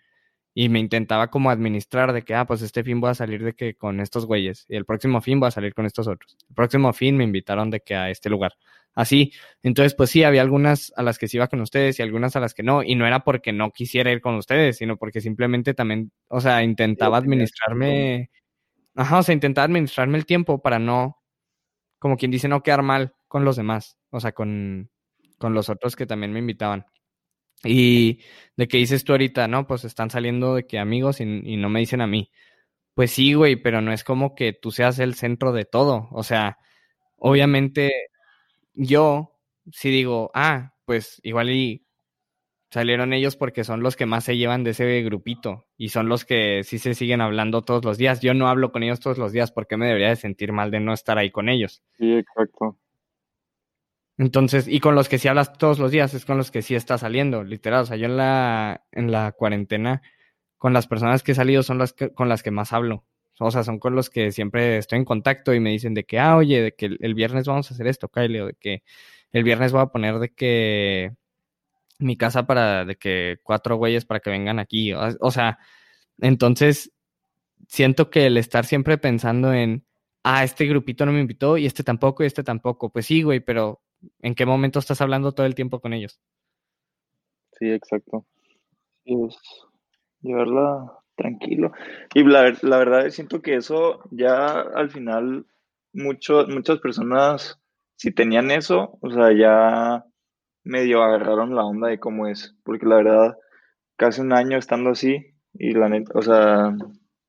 Y me intentaba como administrar de que, ah, pues este fin voy a salir de que con estos güeyes. Y el próximo fin voy a salir con estos otros. El próximo fin me invitaron de que a este lugar. Así. Entonces, pues sí, había algunas a las que sí iba con ustedes y algunas a las que no. Y no era porque no quisiera ir con ustedes, sino porque simplemente también, o sea, intentaba administrarme. Ajá, o sea, intentaba administrarme el tiempo para no, como quien dice, no quedar mal con los demás. O sea, con, con los otros que también me invitaban. Y de que dices tú ahorita, ¿no? Pues están saliendo de que amigos y, no me dicen a mí. Pues sí, güey, pero no es como que tú seas el centro de todo. O sea, obviamente yo sí digo, ah, pues igual y salieron ellos porque son los que más se llevan de ese grupito y son los que sí se siguen hablando todos los días. Yo no hablo con ellos todos los días porque me debería de sentir mal de no estar ahí con ellos. Sí, exacto. Entonces, y con los que sí hablas todos los días, es con los que sí estás saliendo, literal. O sea, yo en la, en la cuarentena, con las personas que he salido son las que, con las que más hablo. O sea, son con los que siempre estoy en contacto y me dicen de que, ah, oye, de que el, viernes vamos a hacer esto, Kyle, o de que el viernes voy a poner de que mi casa para de que cuatro güeyes para que vengan aquí. O sea, entonces siento que el estar siempre pensando en, ah, este grupito no me invitó y este tampoco y este tampoco. Pues sí, güey, pero ¿en qué momento estás hablando todo el tiempo con ellos? Sí, exacto. Es llevarla tranquilo. Y la, la verdad siento que eso ya al final mucho, muchas personas, si tenían eso, o sea, ya medio agarraron la onda de cómo es. Porque la verdad, casi un año estando así y la neta, o sea,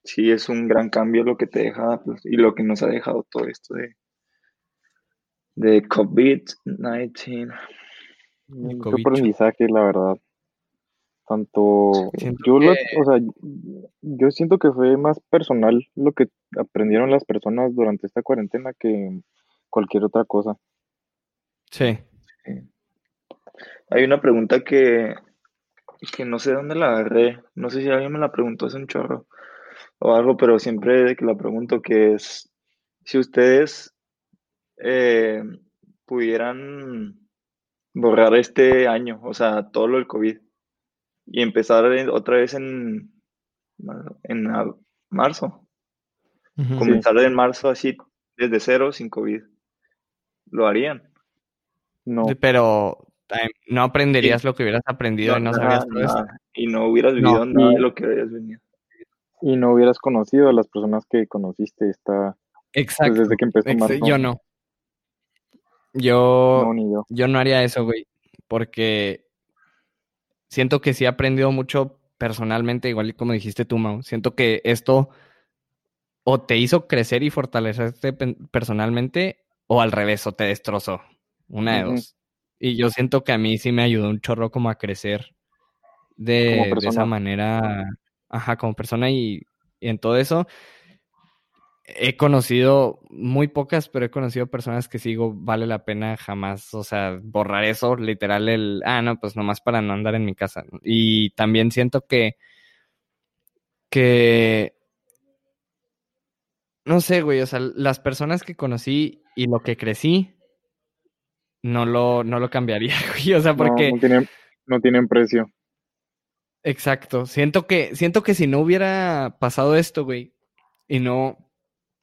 sí es un gran cambio lo que te deja pues, y lo que nos ha dejado todo esto de, de COVID-19. Mucho COVID. aprendizaje, la verdad. Tanto Siento yo, que- o sea, yo siento que fue más personal lo que aprendieron las personas durante esta cuarentena que cualquier otra cosa. Sí. Hay una pregunta que, que no sé dónde la agarré, no sé si alguien me la preguntó hace un chorro o algo, pero siempre de que la pregunto que es si ustedes eh, pudieran borrar este año, o sea, todo lo del COVID y empezar otra vez en, en marzo, comenzar en marzo así desde cero sin COVID, ¿lo harían? No, Pero eh, no aprenderías lo que hubieras aprendido y no nada, sabías todo esto. nada. Y no hubieras vivido No, nada y- de lo que habías venido. y no hubieras conocido a las personas que conociste esta, pues Exacto. desde que empezó marzo. Yo no. Yo, No, yo. yo no haría eso, güey, porque siento que sí he aprendido mucho personalmente, igual como dijiste tú, Mau. Siento que esto o te hizo crecer y fortalecerte personalmente o al revés, o te destrozó. Una de dos. Y yo siento que a mí sí me ayudó un chorro como a crecer de, de esa manera, ajá, como persona y, y en todo eso. He conocido muy pocas, pero he conocido personas que sigo, vale la pena jamás, o sea, borrar eso, literal, el, ah, no, pues nomás para no andar en mi casa. Y también siento que, que, no sé, güey, o sea, las personas que conocí y lo que crecí, no lo, no lo cambiaría, güey, o sea, No, porque... no tienen, no tienen precio. Exacto. Siento que, siento que si no hubiera pasado esto, güey, y no,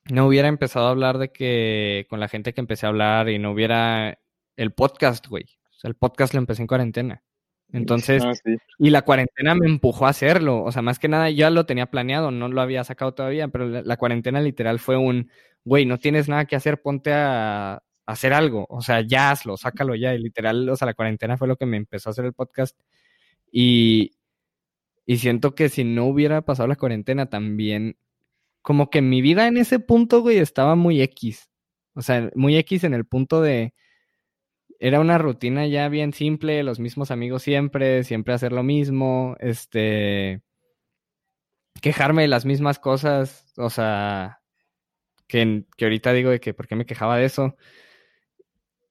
no hubiera empezado a hablar de que con la gente que empecé a hablar y no hubiera el podcast, güey. O sea, el podcast lo empecé en cuarentena. Entonces, Ah, sí. y la cuarentena me empujó a hacerlo. O sea, más que nada yo ya lo tenía planeado, no lo había sacado todavía, pero la, la cuarentena literal fue un, güey, no tienes nada que hacer, ponte a, a hacer algo. O sea, ya hazlo, sácalo ya. Y literal, o sea, la cuarentena fue lo que me empezó a hacer el podcast. Y, y siento que si no hubiera pasado la cuarentena también, como que mi vida en ese punto, güey, estaba muy X. O sea, muy X en el punto de... Era una rutina ya bien simple, los mismos amigos siempre, siempre hacer lo mismo, este... Quejarme de las mismas cosas, o sea, que, que ahorita digo de que por qué me quejaba de eso.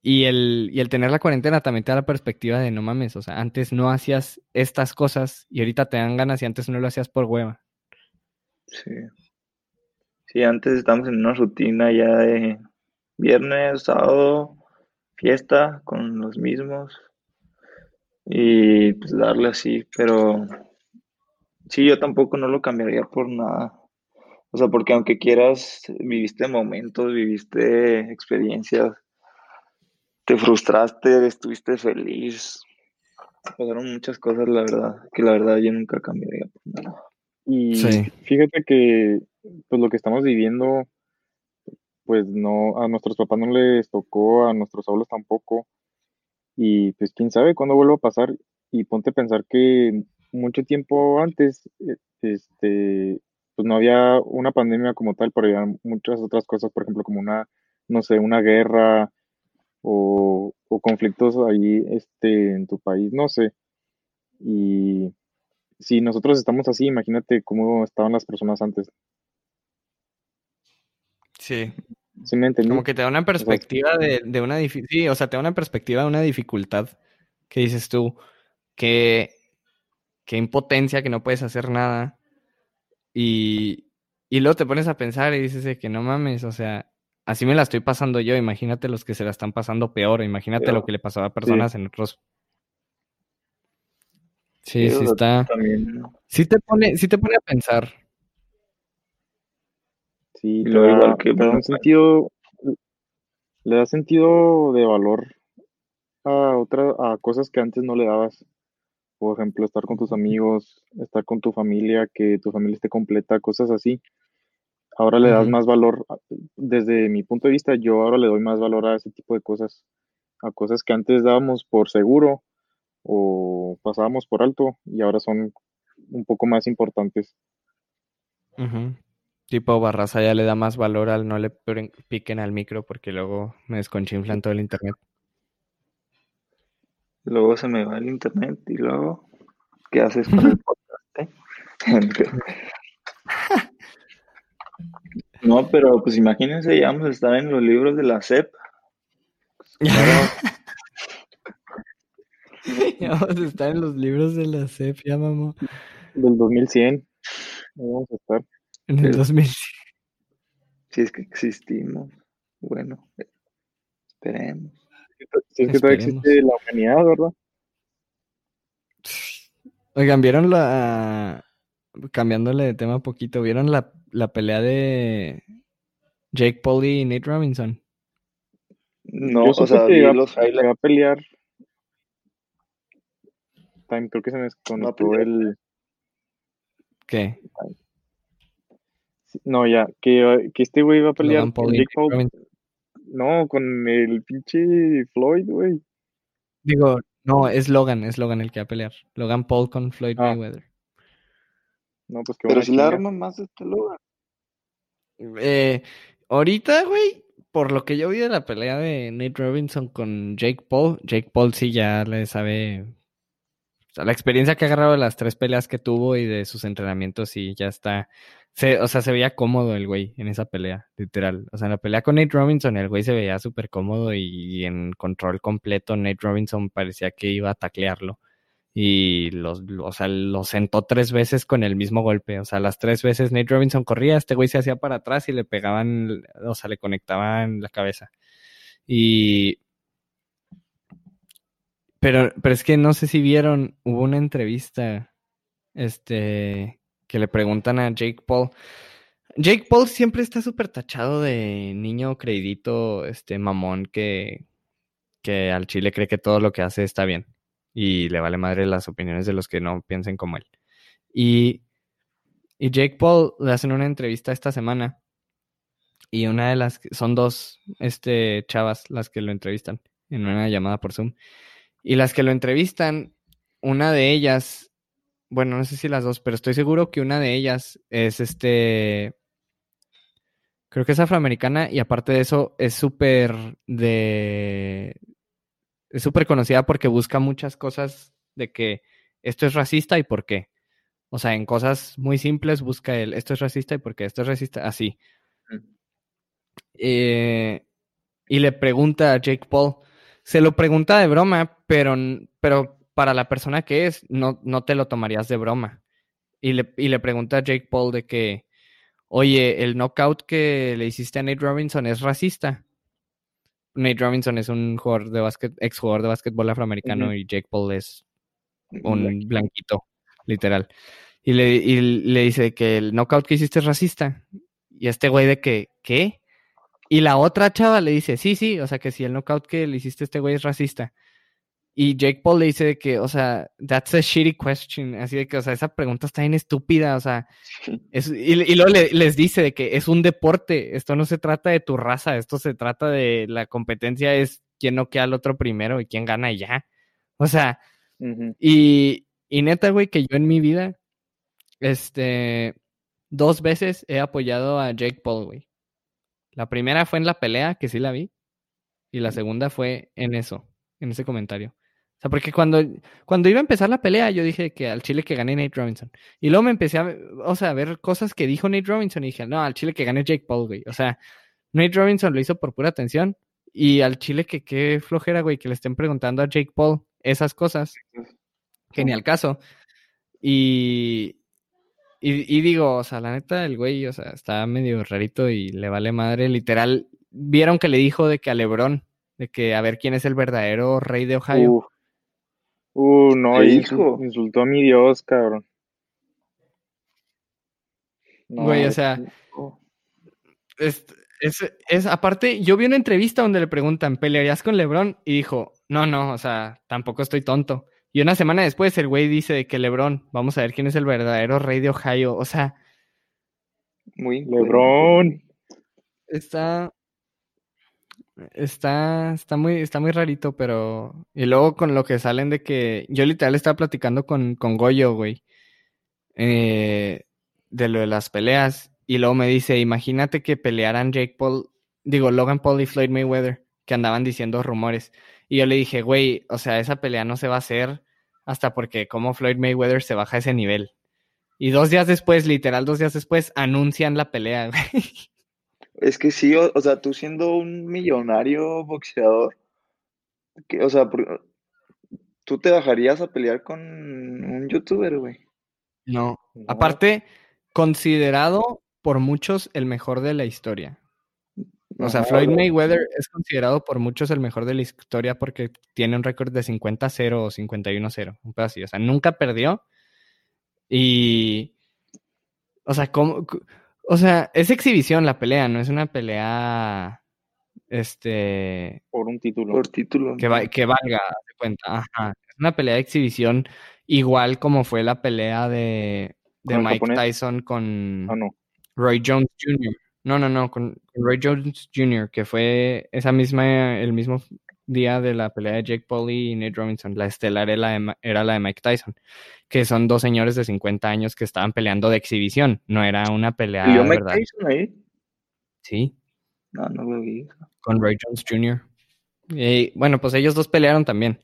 Y el, y el tener la cuarentena también te da la perspectiva de no mames, o sea, antes no hacías estas cosas y ahorita te dan ganas y antes no lo hacías por hueva. Sí. Sí, antes estamos en una rutina ya de viernes, sábado, fiesta con los mismos y pues darle así, pero sí, yo tampoco no lo cambiaría por nada. O sea, porque aunque quieras, viviste momentos, viviste experiencias, te frustraste, estuviste feliz, pasaron muchas cosas, la verdad, que la verdad yo nunca cambiaría por nada. Y Sí. fíjate que pues lo que estamos viviendo, pues no, a nuestros papás no les tocó, a nuestros abuelos tampoco. Y pues quién sabe cuándo vuelva a pasar. Y ponte a pensar que mucho tiempo antes, eh, este, pues no había una pandemia como tal, pero había muchas otras cosas, por ejemplo, como una, no sé, una guerra o, o conflictos ahí, este, en tu país, no sé. Y si nosotros estamos así, imagínate cómo estaban las personas antes. Sí. ¿Sí me entendí? Como que te da una perspectiva de, de una dificultad. Sí, o sea, te da una perspectiva de una dificultad que dices tú, que, que impotencia, que no puedes hacer nada. Y, y luego te pones a pensar y dices de que no mames, o sea, así me la estoy pasando yo. Imagínate los que se la están pasando peor. Imagínate lo que le pasaba a personas en otros. Sí, sí está. También, Sí te pone, sí te pone a pensar. Sí, da, igual que, te da un sentido, le da sentido de valor a otra, a cosas que antes no le dabas. Por ejemplo, estar con tus amigos, estar con tu familia, que tu familia esté completa, cosas así. Ahora le das más valor, desde mi punto de vista, yo ahora le doy más valor a ese tipo de cosas, a cosas que antes dábamos por seguro o pasábamos por alto y ahora son un poco más importantes. Tipo Barraza ya le da más valor al no le piquen al micro porque luego me desconchinflan todo el internet. luego se me va el internet y luego, ¿qué haces con el podcast? eh? No, pero pues imagínense, ya vamos a estar en los libros de la SEP. Ya vamos a estar en los libros de la CEP, ya mamó. Del 2100, ahí vamos a estar. En el Sí. 2000. Si es que existimos. Bueno, esperemos. Si es que todavía existe la humanidad, ¿verdad? Oigan, ¿vieron la... Cambiándole de tema un poquito, ¿vieron la, la pelea de Jake Paul y Nate Robinson? No, Yo o sea, que iba, los a pelear. Time, creo que se me ¿Va a desconectó el. ¿Qué? No, ya, que, que este güey va a pelear Logan Paul con Jake Paul. No, con el pinche Floyd, güey. Digo, no, es Logan, es Logan el que va a pelear. Logan Paul con Floyd Ah. Mayweather. No, pues que Pero si la arman más de este lugar. Eh, ahorita, güey, por lo que yo vi de la pelea de Nate Robinson con Jake Paul, Jake Paul sí ya le sabe. O sea, la experiencia que ha agarrado de las tres peleas que tuvo y de sus entrenamientos, sí, ya está. Se, o sea, se veía cómodo el güey en esa pelea, literal. O sea, en la pelea con Nate Robinson, el güey se veía súper cómodo y, en control completo. Nate Robinson parecía que iba a taclearlo. Y los, lo- o sea, lo sentó tres veces con el mismo golpe. O sea, las tres veces Nate Robinson corría, este güey se hacía para atrás y le pegaban, o sea, le conectaban la cabeza. Y. Pero, pero es que no sé si vieron, hubo una entrevista, este, que le preguntan a Jake Paul. Jake Paul siempre está súper tachado de niño creidito, este mamón que, que al chile cree que todo lo que hace está bien y le vale madre las opiniones de los que no piensen como él. Y, y Jake Paul le hacen una entrevista esta semana y una de las, son dos este, chavas las que lo entrevistan en una llamada por Zoom. Y las que lo entrevistan, una de ellas, bueno, no sé si las dos, pero estoy seguro que una de ellas es este, creo que es afroamericana y aparte de eso es súper de, es súper conocida porque busca muchas cosas de que esto es racista y por qué. O sea, en cosas muy simples busca el esto es racista y por qué esto es racista, así. Eh, y le pregunta a Jake Paul, se lo pregunta de broma, pero, pero para la persona que es, no, no te lo tomarías de broma. Y le, y le pregunta a Jake Paul de que, oye, el knockout que le hiciste a Nate Robinson es racista. Nate Robinson es un jugador de básquet, ex jugador de básquetbol afroamericano y Jake Paul es un blanquito, literal. Y le, y le dice que el knockout que hiciste es racista. Y este güey de que, ¿qué? Y la otra chava le dice, sí, sí, o sea que si el knockout que le hiciste a este güey es racista. Y Jake Paul le dice de que, o sea, that's a shitty question. Así de que, o sea, esa pregunta está bien estúpida, o sea. Es, y, y luego le- les dice de que es un deporte, esto no se trata de tu raza, esto se trata de la competencia es quién no queda al otro primero y quién gana y ya. O sea, y, y neta, güey, que yo en mi vida, este, dos veces he apoyado a Jake Paul, güey. La primera fue en la pelea, que sí la vi, y la segunda fue en eso, en ese comentario. O sea, porque cuando, cuando iba a empezar la pelea, yo dije que al Chile que gane Nate Robinson. Y luego me empecé a, o sea, a ver cosas que dijo Nate Robinson y dije, no, al Chile que gane Jake Paul, güey. O sea, Nate Robinson lo hizo por pura atención. Y al Chile que qué flojera, güey, que le estén preguntando a Jake Paul esas cosas. Que ni al caso. Y, y, y, digo, o sea, la neta, el güey, o sea, está medio rarito y le vale madre. Literal, vieron que le dijo de que a Lebron, de que a ver quién es el verdadero rey de Ohio. Uh, uh no, hijo. Insultó a mi Dios, cabrón. No, güey, o sea, es, es, es, aparte, yo vi una entrevista donde le preguntan, ¿pelearías con Lebron? Y dijo, no, no, o sea, tampoco estoy tonto. Y una semana después el güey dice de que Lebron, vamos a ver quién es el verdadero rey de Ohio. O sea. Muy Lebron. Está. Está, está muy, está muy rarito, pero. Y luego con lo que salen de que. Yo literal estaba platicando con, con Goyo, güey. Eh, de lo de las peleas. Y luego me dice, imagínate que pelearan Jake Paul, digo, Logan Paul y Floyd Mayweather, que andaban diciendo rumores. Y yo le dije, güey, o sea, esa pelea no se va a hacer hasta porque como Floyd Mayweather se baja a ese nivel. Y dos días después, literal dos días después, anuncian la pelea, güey. Es que sí, o, sea, tú siendo un millonario boxeador, que, o sea, tú te bajarías a pelear con un youtuber, güey. No. Aparte, considerado por muchos el mejor de la historia. O sea, Floyd Mayweather es considerado por muchos el mejor de la historia porque tiene un récord de 50-0 o 51-0, un pedazo así. O sea, nunca perdió. Y. O sea, ¿cómo? O sea, es exhibición la pelea, no es una pelea. Este. Por un título. Por título. Que, que valga, de cuenta. Ajá. Es una pelea de exhibición, igual como fue la pelea de, de Mike Tyson con ah, no. Roy Jones Jr. No, no, no, con, Roy Jones Jr., que fue esa misma, el mismo día de la pelea de Jake Paul y Nate Robinson. La estelar era la, de, era la de Mike Tyson, que son dos señores de 50 años que estaban peleando de exhibición, no era una pelea. ¿Y Mike Tyson ahí? Sí. No, no lo vi. Con Roy Jones Jr. Y, bueno, pues ellos dos pelearon también.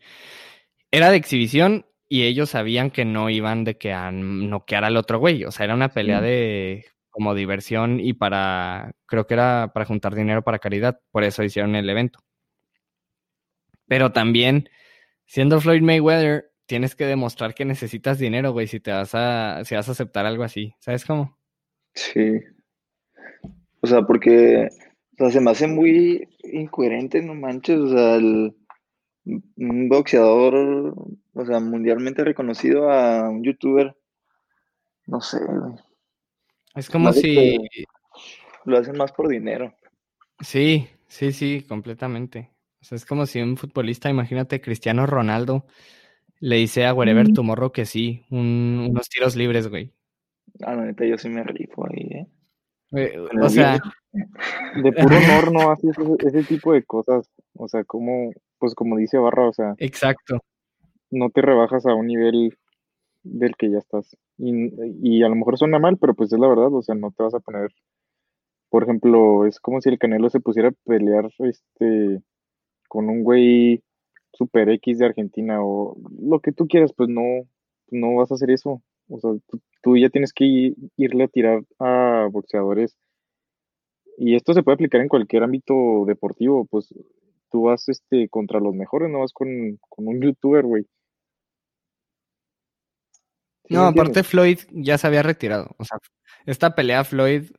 Era de exhibición y ellos sabían que no iban de que a noquear al otro güey. O sea, era una pelea de como diversión y para, creo que era para juntar dinero para caridad, por eso hicieron el evento. Pero también, siendo Floyd Mayweather, tienes que demostrar que necesitas dinero, güey, si te vas a, si vas a aceptar algo así, ¿sabes cómo? Sí. O sea, porque, o sea, se me hace muy incoherente, no manches, o sea, un boxeador, o sea, mundialmente reconocido a un youtuber, no sé, güey. Es como si... Lo hacen más por dinero. Sí, sí, sí, completamente. O sea, es como si un futbolista, imagínate, Cristiano Ronaldo, le dice a Wherever Tomorrow que sí, unos tiros libres, güey. Ah, la neta, yo sí me rifo ahí, ¿eh? o sea... De puro honor no haces ese, tipo de cosas. O sea, como, pues como dice Barra, o sea... Exacto. No te rebajas a un nivel del que ya estás. Y, a lo mejor suena mal, pero pues es la verdad, o sea, no te vas a poner, por ejemplo, es como si el Canelo se pusiera a pelear este con un güey super X de Argentina o lo que tú quieras, pues no, no vas a hacer eso. O sea, tú, ya tienes que irle a tirar a boxeadores. Y esto se puede aplicar en cualquier ámbito deportivo, pues tú vas este contra los mejores, no vas con, con un youtuber, güey. No, aparte Floyd ya se había retirado. O sea, esta pelea Floyd,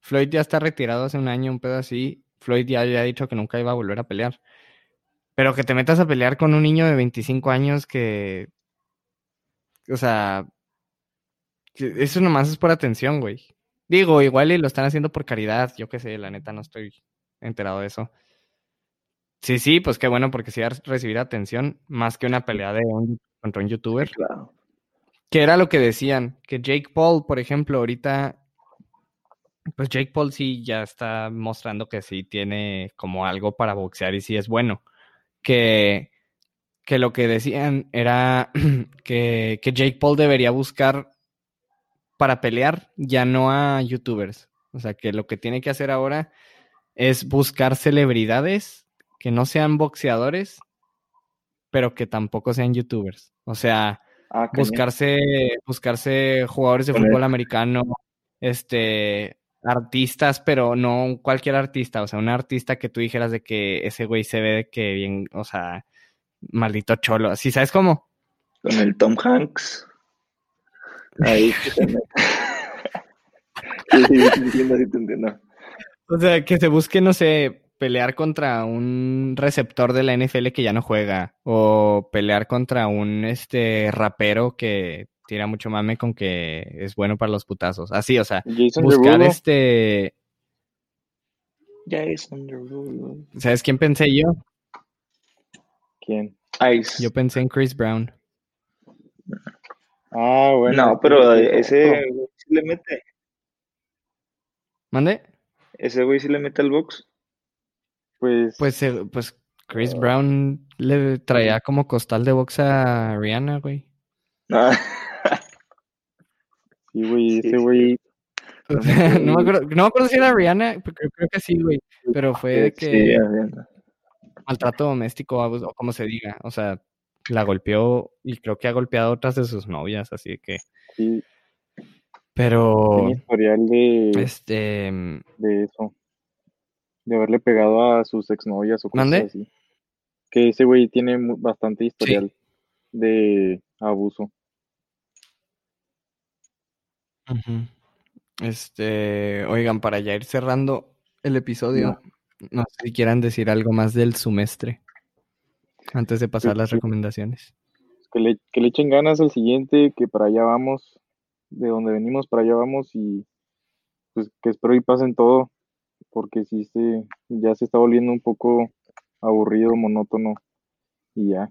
Floyd ya está retirado hace un año, un pedo así. Floyd ya había dicho que nunca iba a volver a pelear. Pero que te metas a pelear con un niño de 25 años que... O sea... eso nomás es por atención, güey. Digo, igual y lo están haciendo por caridad. Yo qué sé, la neta no estoy enterado de eso. Sí, sí, pues qué bueno porque sí va a recibir atención más que una pelea de un, contra un youtuber. Claro. Que era lo que decían, que Jake Paul, por ejemplo, ahorita, pues Jake Paul sí ya está mostrando que sí tiene como algo para boxear y sí es bueno. Que, que lo que decían era que, que Jake Paul debería buscar para pelear ya no a youtubers. O sea, que lo que tiene que hacer ahora es buscar celebridades que no sean boxeadores, pero que tampoco sean youtubers. O sea, buscarse, buscarse jugadores de fútbol americano, este, artistas, pero no cualquier artista, o sea, un artista que tú dijeras de que ese güey se ve de que bien, o sea, maldito cholo, ¿sí sabes cómo? Con el Tom Hanks. Ahí Sí, sí, sí, sí te entiendo. O sea, que se busque, no sé, pelear contra un receptor de la NFL que ya no juega, o pelear contra un este rapero que tira mucho mame con que es bueno para los putazos. Así, o sea, Jason buscar Derulo, este, Jason Derulo. ¿sabes quién pensé yo? ¿quién? Ice. Yo pensé en Chris Brown. Ah, bueno. no, pero ese sí le mete. ¿Mande? Ese güey sí le mete al box. Pues, Pues, eh, pues Chris Brown le traía como costal de box a Rihanna, güey. Ah, sí, güey, Sí, ese güey. O sea, no me acuerdo, no me acuerdo si era Rihanna, pero creo, creo que sí, güey. Pero fue de que sí, maltrato doméstico, o como se diga. O sea, la golpeó y creo que ha golpeado a otras de sus novias, así que. Sí, Pero, tiene historial de, este, mm, de eso. De haberle pegado a sus exnovias o cosas ¿Mande? así. Que ese güey tiene bastante historial de abuso. este, oigan, para ya ir cerrando el episodio, no sé si quieran decir algo más del semestre antes de pasar las recomendaciones. Que le, que le echen ganas al siguiente, que para allá vamos, de donde venimos para allá vamos y pues que espero y pasen todo, porque sí se, ya se está volviendo un poco aburrido, monótono y ya.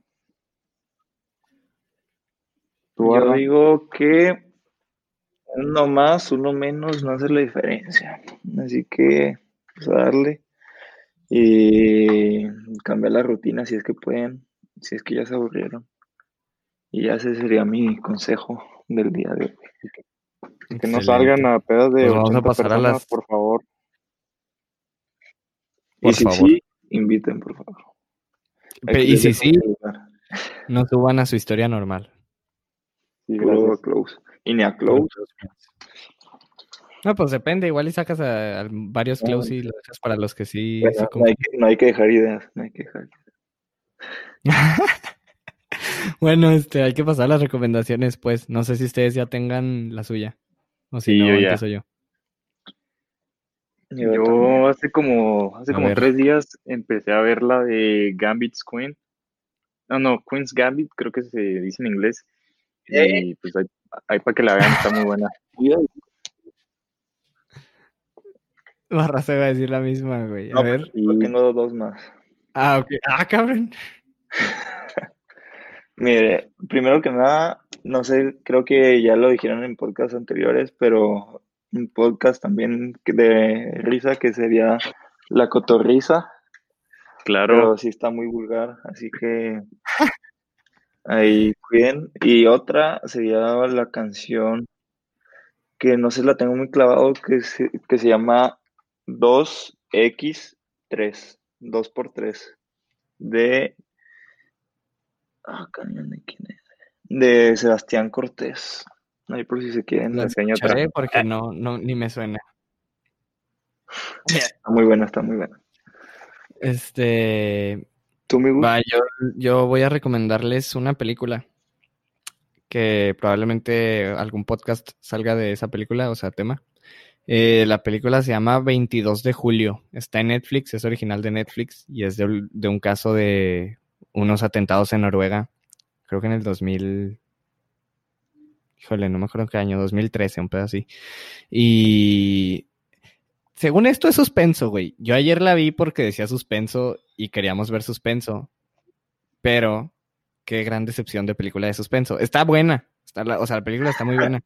¿Tú, Yo digo que uno más, uno menos no hace la diferencia. Así que, pues a darle. Y cambiar la rutina si es que pueden, si es que ya se aburrieron. Y ya ese sería mi consejo del día de hoy. Que no salgan a pedas de Pues vamos a 80 pasar a las- por favor. Y Por si favor. sí, inviten, por favor. Pe- Aquí Y si sí, no suban a su historia normal. Sí, gracias. close. Y ni a close. No, pues depende, igual y sacas a, a varios close y lo dejas para los que sí, Bueno, sí no, hay que, no hay que dejar ideas. No hay que dejar. Bueno, este, hay que pasar las recomendaciones, pues. No sé si ustedes ya tengan la suya. O si Sí, no, yo ya. empiezo yo. Yo hace como, hace A como ver. tres días empecé a ver la de Gambit's Queen. No, no, Queen's Gambit, creo que se dice en inglés. Eh. Y pues ahí, ahí para que la vean, está muy buena. Barra se va a decir la misma, güey. A No, ver. Yo tengo dos más. Ah, ok. Ah, cabrón. Mire, primero que nada, no sé, creo que ya lo dijeron en podcasts anteriores, pero un podcast también de risa que sería La Cotorrisa, Claro, pero sí está muy vulgar, así que ahí cuiden. Y otra sería la canción que no sé, la tengo muy clavado, que se, que se llama 2X3, 2 por 3 de... Ah, cañón, ¿de quién es? De Sebastián Cortés. Ahí por si se quieren. La enseño otra. porque no, no, ni me suena. Está muy buena, está muy buena. Este, ¿Tú, Gus? va, yo, yo voy a recomendarles una película que probablemente algún podcast salga de esa película, o sea, tema. Eh, la película se llama 22 de julio. Está en Netflix, es original de Netflix y es de, de un caso de unos atentados en Noruega. Creo que en el 2000. Híjole, no me acuerdo en qué año, 2013, un pedo así. Y. Según esto es suspenso, güey. Yo ayer la vi porque decía suspenso y queríamos ver suspenso. Pero qué gran decepción de película de suspenso. Está buena. Está la- o sea, la película está muy buena.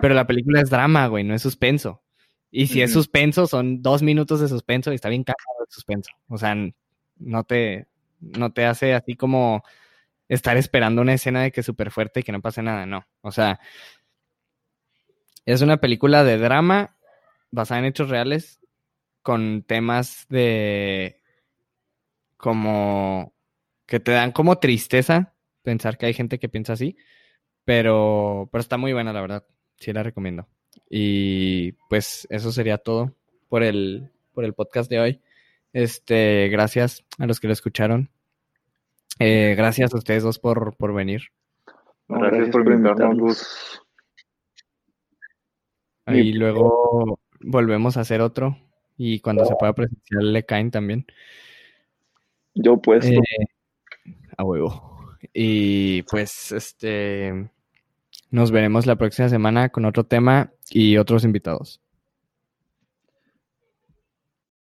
Pero la película es drama, güey, no es suspenso. Y si es suspenso, son dos minutos de suspenso y está bien cagado el suspenso. O sea, no te, no te hace así como estar esperando una escena de que es súper fuerte y que no pase nada, no. O sea, es una película de drama basada en hechos reales con temas de como que te dan como tristeza pensar que hay gente que piensa así, pero, pero está muy buena, la verdad. Sí la recomiendo. Y pues eso sería todo por el, por el podcast de hoy. Este, gracias a los que lo escucharon. Eh, gracias a ustedes dos por, por venir. No, Gracias, por invitarnos, Gus. Y luego volvemos a hacer otro. Y cuando se pueda presencial le caen también. Yo puesto. Eh, a huevo. Y pues este nos veremos la próxima semana con otro tema y otros invitados.